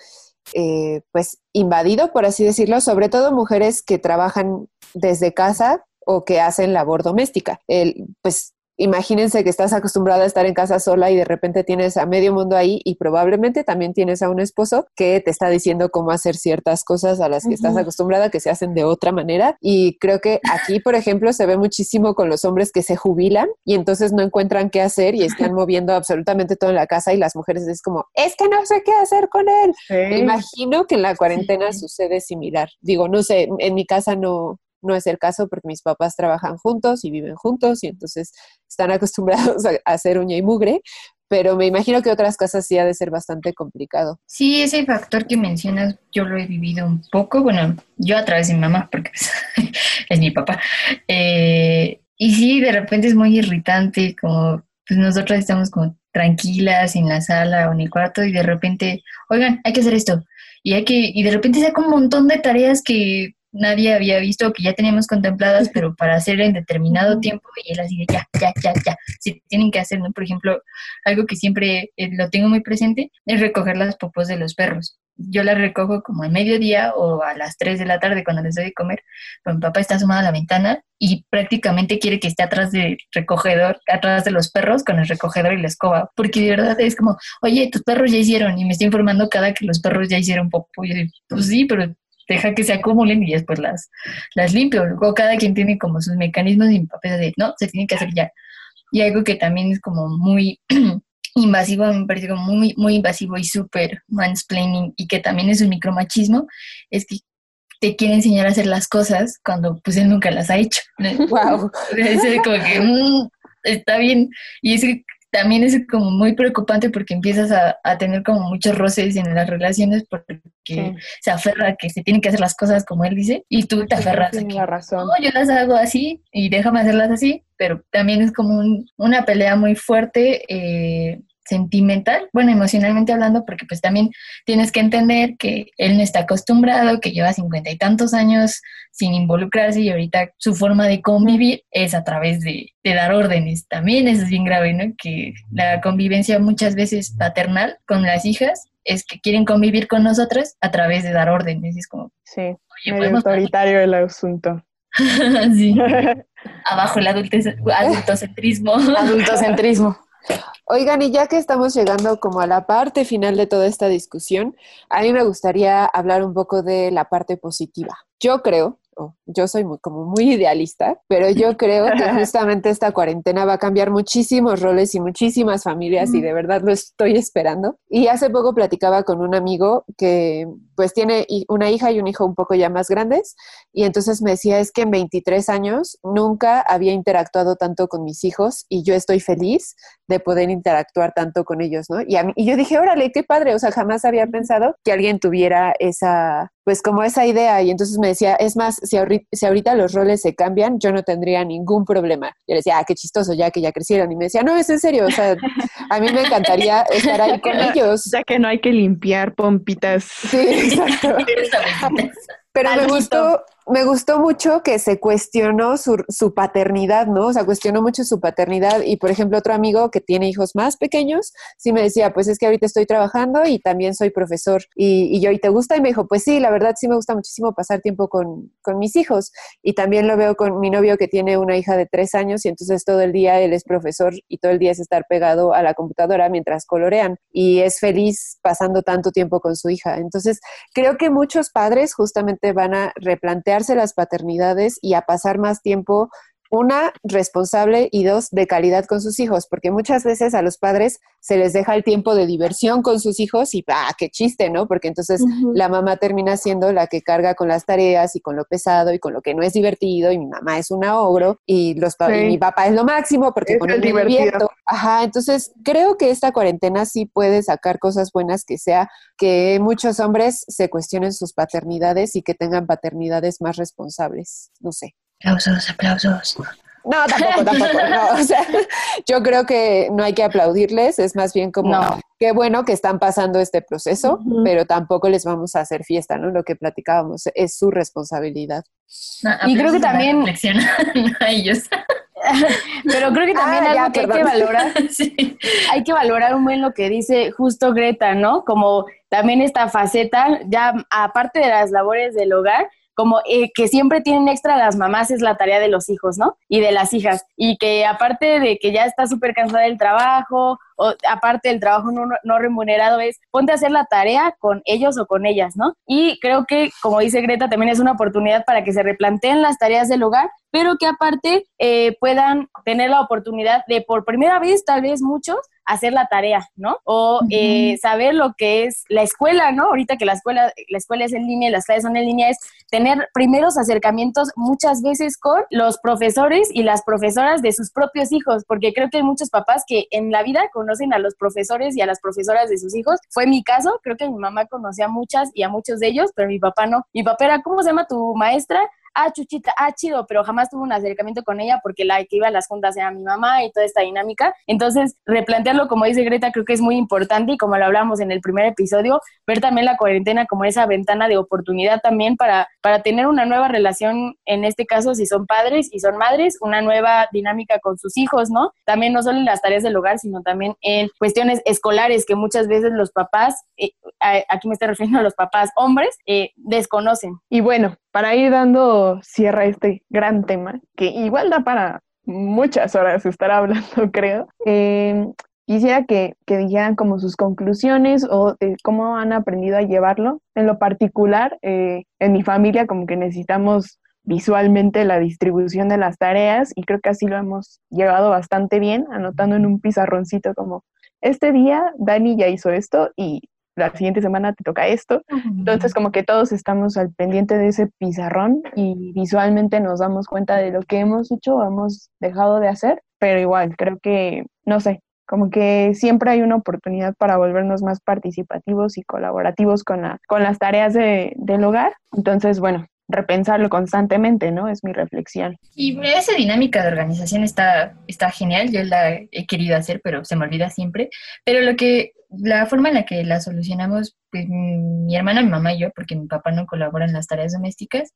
eh, pues, invadido, por así decirlo, sobre todo mujeres que trabajan desde casa o que hacen labor doméstica. El, pues imagínense que estás acostumbrada a estar en casa sola y de repente tienes a medio mundo ahí y probablemente también tienes a un esposo que te está diciendo cómo hacer ciertas cosas a las que estás acostumbrada que se hacen de otra manera. Y creo que aquí, por ejemplo, se ve muchísimo con los hombres que se jubilan y entonces no encuentran qué hacer y están moviendo absolutamente todo en la casa y las mujeres es como, es que no sé qué hacer con él. Me imagino que en la cuarentena sucede similar. Digo, no sé, en mi casa no, no es el caso porque mis papás trabajan juntos y viven juntos y entonces están acostumbrados a, hacer uña y mugre, pero me imagino que otras casas sí ha de ser bastante complicado. Sí, ese factor que mencionas yo lo he vivido un poco, bueno, yo a través de mi mamá, porque es mi papá, eh, y sí, de repente es muy irritante, como pues nosotros estamos como tranquilas en la sala o en el cuarto y de repente, oigan, hay que hacer esto. Y hay que, y de repente saca un montón de tareas que nadie había visto que ya teníamos contempladas, pero para hacer en determinado tiempo y él así de ya, ya, ya, ya, si tienen que hacer, ¿no? Por ejemplo, algo que siempre eh, lo tengo muy presente es recoger las popos de los perros. Yo las recojo como a mediodía o a las 3 de la tarde cuando les doy de comer, pero mi papá está asomado a la ventana y prácticamente quiere que esté atrás del recogedor, atrás de los perros con el recogedor y la escoba, porque de verdad es como, oye, tus perros ya hicieron y me está informando cada que los perros ya hicieron popo. Y yo digo, pues sí, pero deja que se acumulen y después las, las limpio. Luego cada quien tiene como sus mecanismos y mi papá de, no, se tiene que hacer ya. Y algo que también es como muy invasivo, me parece como muy, muy invasivo y súper mansplaining y que también es un micromachismo, es que te quiere enseñar a hacer las cosas cuando pues él nunca las ha hecho. Wow. Es como que mm, está bien. Y es que también es como muy preocupante porque empiezas a, tener como muchos roces en las relaciones porque se aferra a que se tienen que hacer las cosas como él dice y tú te aferras a que razón. no, yo las hago así y déjame hacerlas así, pero también es como una pelea muy fuerte eh, sentimental, bueno, emocionalmente hablando, porque pues también tienes que entender que él no está acostumbrado, que lleva cincuenta y tantos años sin involucrarse y ahorita su forma de convivir es a través de, dar órdenes. También eso es bien grave, ¿no? Que la convivencia muchas veces paternal con las hijas es que quieren convivir con nosotras a través de dar órdenes. Es como... Sí, muy autoritario el asunto. sí. Abajo el adultocentrismo. Adultocentrismo. Oigan, y ya que estamos llegando como a la parte final de toda esta discusión, a mí me gustaría hablar un poco de la parte positiva. Yo creo yo soy muy, como muy idealista, pero yo creo que justamente esta cuarentena va a cambiar muchísimos roles y muchísimas familias y de verdad lo estoy esperando. Y hace poco platicaba con un amigo que pues tiene una hija y un hijo un poco ya más grandes y entonces me decía es que en 23 años nunca había interactuado tanto con mis hijos y yo estoy feliz de poder interactuar tanto con ellos, ¿no? Y, y yo dije, órale, qué padre, o sea, jamás había pensado que alguien tuviera esa, pues como esa idea y entonces me decía, es más, si ahorita, los roles se cambian, yo no tendría ningún problema. Yo le decía, ah, qué chistoso, ya que ya crecieron. Y me decía, no, es en serio, o sea, a mí me encantaría estar ahí con ellos. Ya que no hay que limpiar pompitas. Sí, exacto. Pero me gustó, me gustó mucho que se cuestionó su, paternidad, ¿no? O sea, cuestionó mucho su paternidad. Y, por ejemplo, otro amigo que tiene hijos más pequeños, sí me decía, pues es que ahorita estoy trabajando y también soy profesor. Y, y yo, ¿y te gusta? Y me dijo, pues sí, la verdad sí me gusta muchísimo pasar tiempo con, con mis hijos. Y también lo veo con mi novio que tiene una hija de tres años y entonces todo el día él es profesor y todo el día es estar pegado a la computadora mientras colorean. Y es feliz pasando tanto tiempo con su hija. Entonces, creo que muchos padres justamente van a replantear las paternidades y a pasar más tiempo una, responsable y dos, de calidad con sus hijos, porque muchas veces a los padres se les deja el tiempo de diversión con sus hijos y ¡ah, qué chiste, ¿no? Porque entonces la mamá termina siendo la que carga con las tareas y con lo pesado y con lo que no es divertido y mi mamá es una ogro y, los mi papá es lo máximo porque con él me divierto. Ajá, entonces creo que esta cuarentena sí puede sacar cosas buenas que sea que muchos hombres se cuestionen sus paternidades y que tengan paternidades más responsables, no sé. Aplausos, aplausos. No, tampoco, tampoco. No. O sea, yo creo que no hay que aplaudirles, es más bien como qué bueno que están pasando este proceso, pero tampoco les vamos a hacer fiesta, ¿no? Lo que platicábamos es su responsabilidad. y creo que también a ellos. pero creo que también ah, algo que hay que valorar, hay que valorar un buen lo que dice justo Greta, ¿no? Como también esta faceta, ya aparte de las labores del hogar, como eh, que siempre tienen extra las mamás es la tarea de los hijos, ¿no? Y de las hijas. Y que aparte de que ya está súper cansada del trabajo, o aparte del trabajo no, no, remunerado, es ponte a hacer la tarea con ellos o con ellas, ¿no? Y creo que, como dice Greta, también es una oportunidad para que se replanteen las tareas del hogar, pero que aparte eh, puedan tener la oportunidad de por primera vez, tal vez muchos, hacer la tarea, ¿no? O eh, saber lo que es la escuela, ¿no? Ahorita que la escuela, la escuela es en línea y las clases son en línea, es tener primeros acercamientos muchas veces con los profesores y las profesoras de sus propios hijos, porque creo que hay muchos papás que en la vida conocen a los profesores y a las profesoras de sus hijos. Fue mi caso, creo que mi mamá conocía a muchas y a muchos de ellos, pero mi papá no. Mi papá era, ¿cómo se llama tu maestra? Ah, Chuchita, ah, chido, pero jamás tuve un acercamiento con ella porque la que iba a las juntas era mi mamá y toda esta dinámica. Entonces, replantearlo, como dice Greta, creo que es muy importante y como lo hablamos en el primer episodio, ver también la cuarentena como esa ventana de oportunidad también para, para tener una nueva relación, en este caso, si son padres y son madres, una nueva dinámica con sus hijos, ¿no? También no solo en las tareas del hogar, sino también en cuestiones escolares que muchas veces los papás, eh, aquí me estoy refiriendo a los papás hombres, eh, desconocen. Y bueno, para ir dando cierre a este gran tema, que igual da para muchas horas estar hablando, creo, eh, quisiera que, que, dijeran como sus conclusiones o cómo han aprendido a llevarlo. En lo particular, eh, en mi familia como que necesitamos visualmente la distribución de las tareas y creo que así lo hemos llevado bastante bien, anotando en un pizarroncito como, este día Dani ya hizo esto y la siguiente semana te toca esto. Entonces, como que todos estamos al pendiente de ese pizarrón y visualmente nos damos cuenta de lo que hemos hecho o hemos dejado de hacer, pero igual, creo que, no sé, como que siempre hay una oportunidad para volvernos más participativos y colaborativos con, la, con las tareas de, del hogar. Entonces, bueno, repensarlo constantemente, ¿no? Es mi reflexión. Y esa dinámica de organización está, está genial, yo la he querido hacer, pero se me olvida siempre. Pero lo que, la forma en la que la solucionamos, pues mi hermana, mi mamá y yo, porque mi papá no colabora en las tareas domésticas,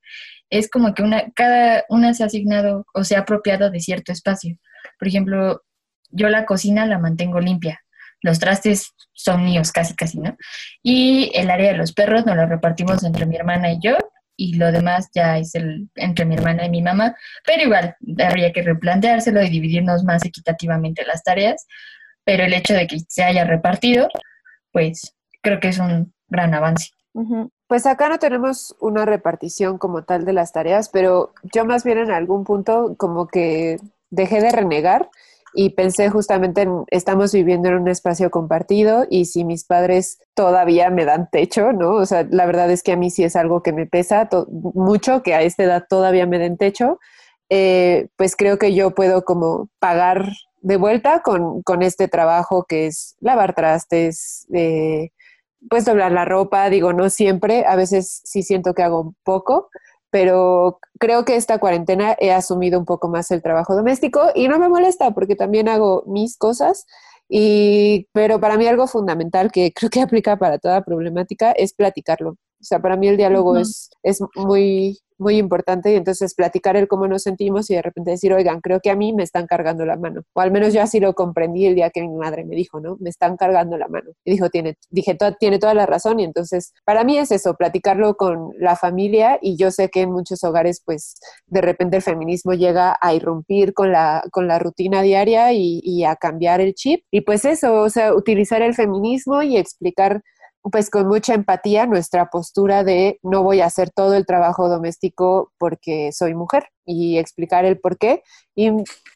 es como que una, cada una se ha asignado o se ha apropiado de cierto espacio. Por ejemplo, yo la cocina la mantengo limpia, los trastes son míos casi casi, ¿no? Y el área de los perros nos lo repartimos entre mi hermana y yo y lo demás ya es el, entre mi hermana y mi mamá, pero igual habría que replanteárselo y dividirnos más equitativamente las tareas, pero el hecho de que se haya repartido, pues creo que es un gran avance. Pues acá no tenemos una repartición como tal de las tareas, pero yo más bien en algún punto como que dejé de renegar y pensé justamente en, estamos viviendo en un espacio compartido y si mis padres todavía me dan techo, ¿no? O sea, la verdad es que a mí sí es algo que me pesa mucho, que a esta edad todavía me den techo, eh, pues creo que yo puedo como pagar de vuelta con, con este trabajo que es lavar trastes, eh, pues doblar la ropa, digo, no siempre, a veces sí siento que hago poco, pero creo que esta cuarentena he asumido un poco más el trabajo doméstico y no me molesta porque también hago mis cosas. Y, pero para mí algo fundamental que creo que aplica para toda problemática es platicarlo. O sea, para mí el diálogo es, es muy, muy importante y entonces platicar el cómo nos sentimos y de repente decir, oigan, creo que a mí me están cargando la mano. O al menos yo así lo comprendí el día que mi madre me dijo, ¿no? Me están cargando la mano. Y dijo, tiene, dije, tiene toda la razón y entonces para mí es eso, platicarlo con la familia y yo sé que en muchos hogares pues de repente el feminismo llega a irrumpir con la, con la rutina diaria y, y a cambiar el chip. Y pues eso, o sea, utilizar el feminismo y explicar pues con mucha empatía nuestra postura de no voy a hacer todo el trabajo doméstico porque soy mujer y explicar el por qué. Y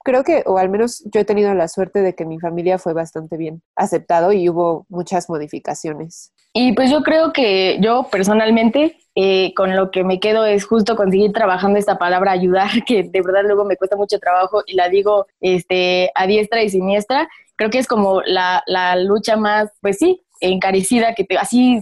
creo que, o al menos yo he tenido la suerte de que mi familia fue bastante bien aceptado y hubo muchas modificaciones. Y pues yo creo que yo personalmente eh, con lo que me quedo es justo conseguir trabajando esta palabra ayudar, que de verdad luego me cuesta mucho trabajo y la digo este, a diestra y siniestra. Creo que es como la, la lucha más, pues sí, encarecida, que te, así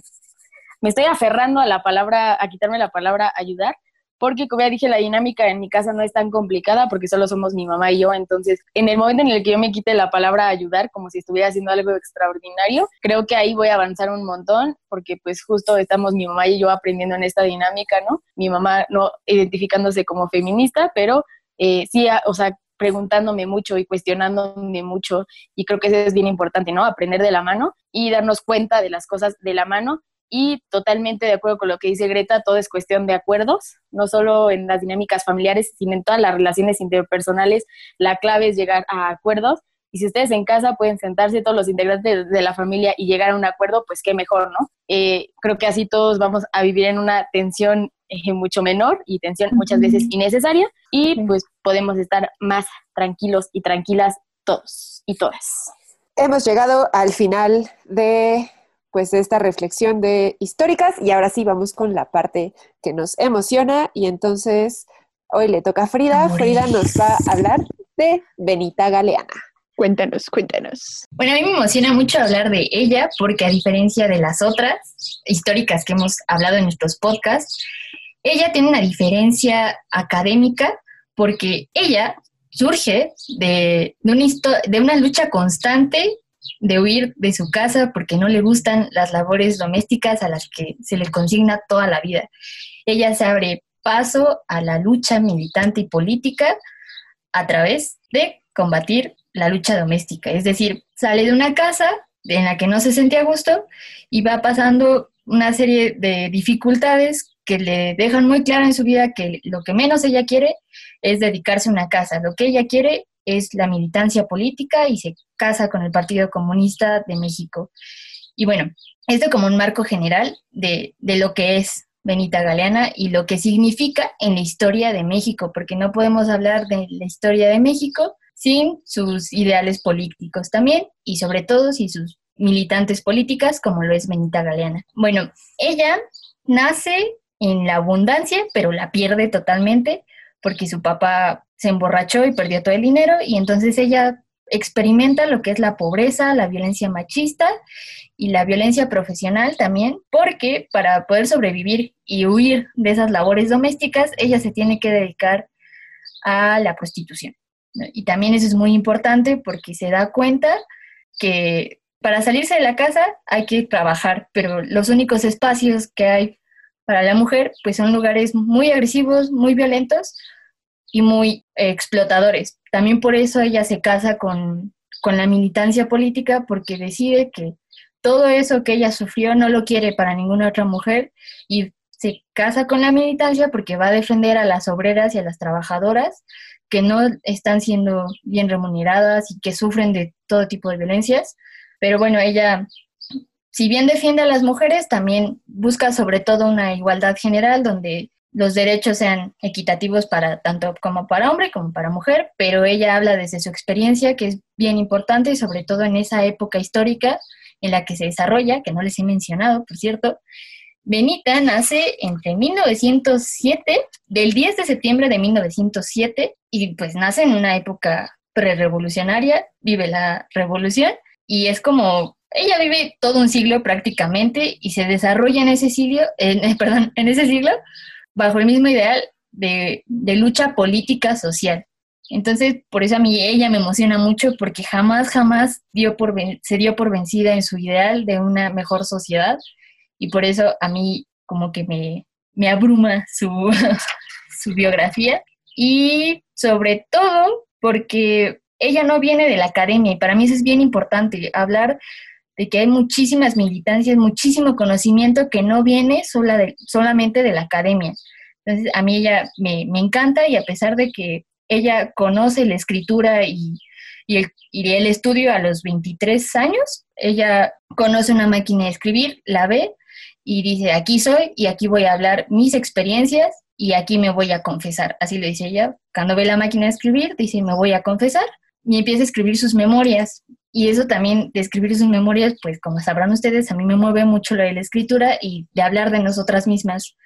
me estoy aferrando a la palabra, a quitarme la palabra ayudar, porque como ya dije, la dinámica en mi casa no es tan complicada porque solo somos mi mamá y yo, entonces en el momento en el que yo me quite la palabra ayudar, como si estuviera haciendo algo extraordinario, creo que ahí voy a avanzar un montón porque pues justo estamos mi mamá y yo aprendiendo en esta dinámica, ¿no? Mi mamá no identificándose como feminista, pero eh, sí, o sea, preguntándome mucho y cuestionándome mucho y creo que eso es bien importante, ¿no? Aprender de la mano y darnos cuenta de las cosas de la mano. Y totalmente de acuerdo con lo que dice Greta, todo es cuestión de acuerdos, no solo en las dinámicas familiares, sino en todas las relaciones interpersonales, la clave es llegar a acuerdos y si ustedes en casa pueden sentarse todos los integrantes de la familia y llegar a un acuerdo, pues qué mejor, ¿no? Eh, creo que así todos vamos a vivir en una tensión eh, mucho menor y tensión muchas veces innecesaria y pues podemos estar más tranquilos y tranquilas todos y todas. Hemos llegado al final de pues esta reflexión de históricas y ahora sí vamos con la parte que nos emociona y entonces hoy le toca a Frida. Frida nos va a hablar de Benita Galeana. Cuéntanos, cuéntanos. Bueno, a mí me emociona mucho hablar de ella porque a diferencia de las otras históricas que hemos hablado en nuestros podcasts, ella tiene una diferencia académica porque ella surge de, una, de una lucha constante de huir de su casa porque no le gustan las labores domésticas a las que se le consigna toda la vida. Ella se abre paso a la lucha militante y política a través de combatir la lucha doméstica. Es decir, sale de una casa en la que no se sentía a gusto y va pasando una serie de dificultades que le dejan muy claro en su vida que lo que menos ella quiere es dedicarse a una casa. Lo que ella quiere es la militancia política y se casa con el Partido Comunista de México. Y bueno, esto como un marco general de, de lo que es Benita Galeana y lo que significa en la historia de México, porque no podemos hablar de la historia de México sin sus ideales políticos también y sobre todo sin sus militantes políticas como lo es Benita Galeana. Bueno, ella nace en la abundancia, pero la pierde totalmente porque su papá se emborrachó y perdió todo el dinero y entonces ella experimenta lo que es la pobreza, la violencia machista y la violencia profesional también, porque para poder sobrevivir y huir de esas labores domésticas, ella se tiene que dedicar a la prostitución. Y también eso es muy importante porque se da cuenta que para salirse de la casa hay que trabajar, pero los únicos espacios que hay para la mujer pues son lugares muy agresivos, muy violentos y muy explotadores. También por eso ella se casa con, con la militancia política porque decide que todo eso que ella sufrió no lo quiere para ninguna otra mujer y se casa con la militancia porque va a defender a las obreras y a las trabajadoras que no están siendo bien remuneradas y que sufren de todo tipo de violencias. Pero bueno, ella, si bien defiende a las mujeres, también busca sobre todo una igualdad general donde los derechos sean equitativos para tanto como para hombre como para mujer, pero ella habla desde su experiencia, que es bien importante y sobre todo en esa época histórica en la que se desarrolla, que no les he mencionado, por cierto, Benita nace entre 1907, del 10 de septiembre de 1907, y pues nace en una época prerevolucionaria, vive la revolución, y es como, ella vive todo un siglo prácticamente y se desarrolla en ese siglo, en, perdón, en ese siglo bajo el mismo ideal de, de lucha política social. Entonces, por eso a mí ella me emociona mucho porque jamás, jamás dio por, se dio por vencida en su ideal de una mejor sociedad y por eso a mí como que me, me abruma su, su biografía y sobre todo porque ella no viene de la academia y para mí eso es bien importante, hablar de que hay muchísimas militancias, muchísimo conocimiento que no viene sola solamente de la academia. Entonces, a mí ella me, me, encanta y a pesar de que ella conoce la escritura y, y, el, estudio a los 23 años, ella conoce una máquina de escribir, la ve y dice, aquí soy y aquí voy a hablar mis experiencias y aquí me voy a confesar. Así lo dice ella. Cuando ve la máquina de escribir, dice, me voy a confesar y empieza a escribir sus memorias. Y eso también de escribir sus memorias, pues como sabrán ustedes, a mí me mueve mucho lo de la escritura y de hablar de nosotras mismas,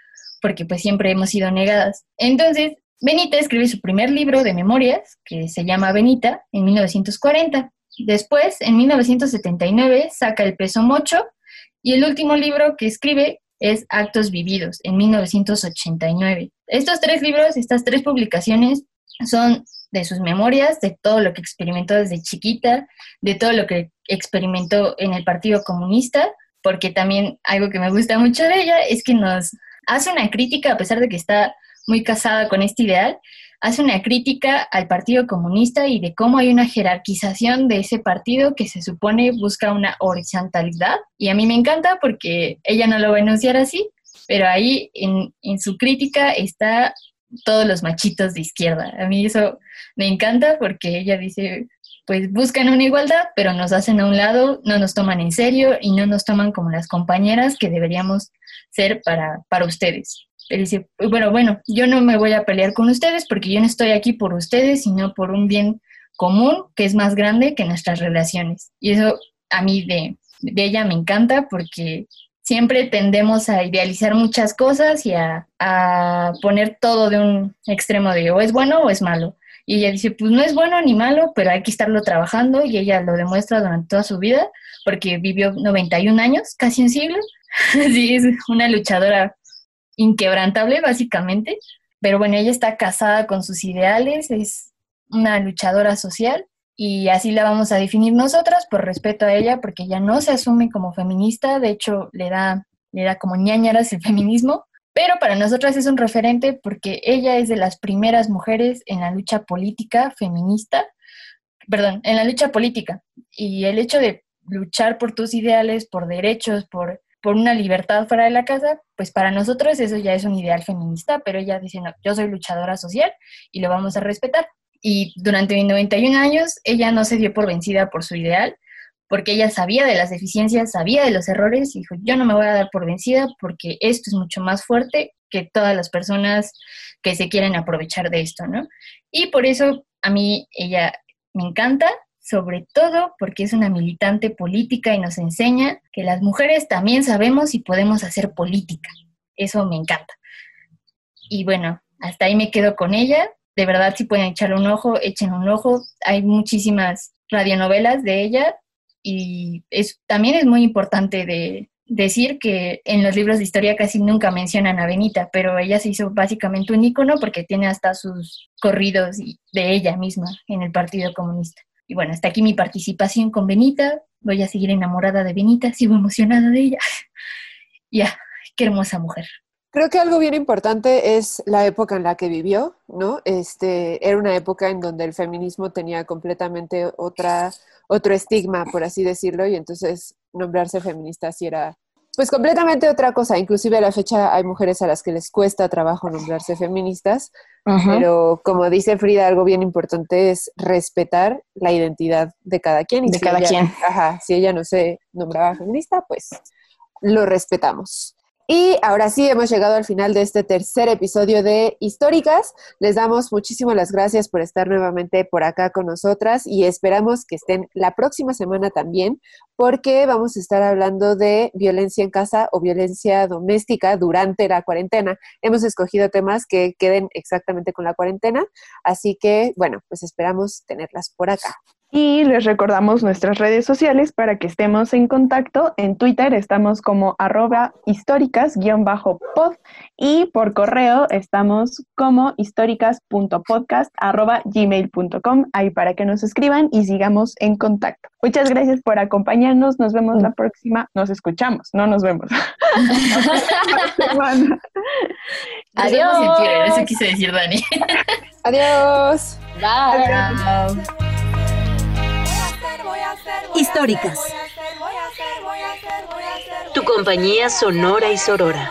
porque pues siempre hemos sido negadas. Entonces, Benita escribe su primer libro de memorias, que se llama Benita, en 1940. Después, en 1979, saca El peso mocho, y el último libro que escribe es Actos Vividos, en 1989. Estos tres libros, estas tres publicaciones, son de sus memorias, de todo lo que experimentó desde chiquita, de todo lo que experimentó en el Partido Comunista, porque también algo que me gusta mucho de ella es que nos hace una crítica, a pesar de que está muy casada con este ideal, hace una crítica al Partido Comunista y de cómo hay una jerarquización de ese partido que se supone busca una horizontalidad. Y a mí me encanta porque ella no lo va a enunciar así, pero ahí en, en su crítica está todos los machitos de izquierda. A mí eso me encanta porque ella dice, pues buscan una igualdad, pero nos hacen a un lado, no nos toman en serio y no nos toman como las compañeras que deberíamos ser para, para ustedes. Pero dice, bueno, bueno, yo no me voy a pelear con ustedes porque yo no estoy aquí por ustedes, sino por un bien común que es más grande que nuestras relaciones. Y eso a mí de, de ella me encanta porque siempre tendemos a idealizar muchas cosas y a, a, poner todo de un extremo de o es bueno o es malo. Y ella dice, pues no es bueno ni malo, pero hay que estarlo trabajando y ella lo demuestra durante toda su vida porque vivió 91 años, casi un siglo. sí, es una luchadora inquebrantable, básicamente. Pero bueno, ella está casada con sus ideales, es una luchadora social y así la vamos a definir nosotras por respeto a ella, porque ella no se asume como feminista, de hecho le da, le da como ñañaras el feminismo, pero para nosotras es un referente porque ella es de las primeras mujeres en la lucha política feminista, perdón, en la lucha política. Y el hecho de luchar por tus ideales, por derechos, por por una libertad fuera de la casa, pues para nosotros eso ya es un ideal feminista, pero ella dice, no, yo soy luchadora social y lo vamos a respetar. Y durante 91 años ella no se dio por vencida por su ideal, porque ella sabía de las deficiencias, sabía de los errores y dijo, yo no me voy a dar por vencida porque esto es mucho más fuerte que todas las personas que se quieren aprovechar de esto, ¿no? Y por eso a mí ella me encanta sobre todo porque es una militante política y nos enseña que las mujeres también sabemos y podemos hacer política. Eso me encanta. Y bueno, hasta ahí me quedo con ella. De verdad, si pueden echarle un ojo, echen un ojo. Hay muchísimas radionovelas de ella y es, también es muy importante de decir que en los libros de historia casi nunca mencionan a Benita, pero ella se hizo básicamente un ícono porque tiene hasta sus corridos de ella misma en el Partido Comunista. Y bueno, hasta aquí mi participación con Benita. Voy a seguir enamorada de Benita, sigo emocionada de ella. ya, qué hermosa mujer. Creo que algo bien importante es la época en la que vivió, ¿no? Este, era una época en donde el feminismo tenía completamente otra, otro estigma, por así decirlo, y entonces nombrarse feminista sí era pues completamente otra cosa. Inclusive a la fecha hay mujeres a las que les cuesta trabajo nombrarse feministas, pero como dice Frida, algo bien importante es respetar la identidad de cada quien. Y de cada quien. Ajá, si ella no se nombraba feminista, pues lo respetamos. Y ahora sí, hemos llegado al final de este tercer episodio de Históricas. Les damos muchísimas las gracias por estar nuevamente por acá con nosotras y esperamos que estén la próxima semana también porque vamos a estar hablando de violencia en casa o violencia doméstica durante la cuarentena. Hemos escogido temas que queden exactamente con la cuarentena, así que bueno, pues esperamos tenerlas por acá. Y les recordamos nuestras redes sociales para que estemos en contacto. En Twitter estamos como arroba históricas-pod y por correo estamos como históricas.podcast arroba gmail.com, ahí para que nos escriban y sigamos en contacto. Muchas gracias por acompañarnos. Nos vemos la próxima. Nos escuchamos, no nos vemos. Adiós. Eso quise decir Dani. Adiós. Bye. Históricas. Tu compañía sonora y sorora.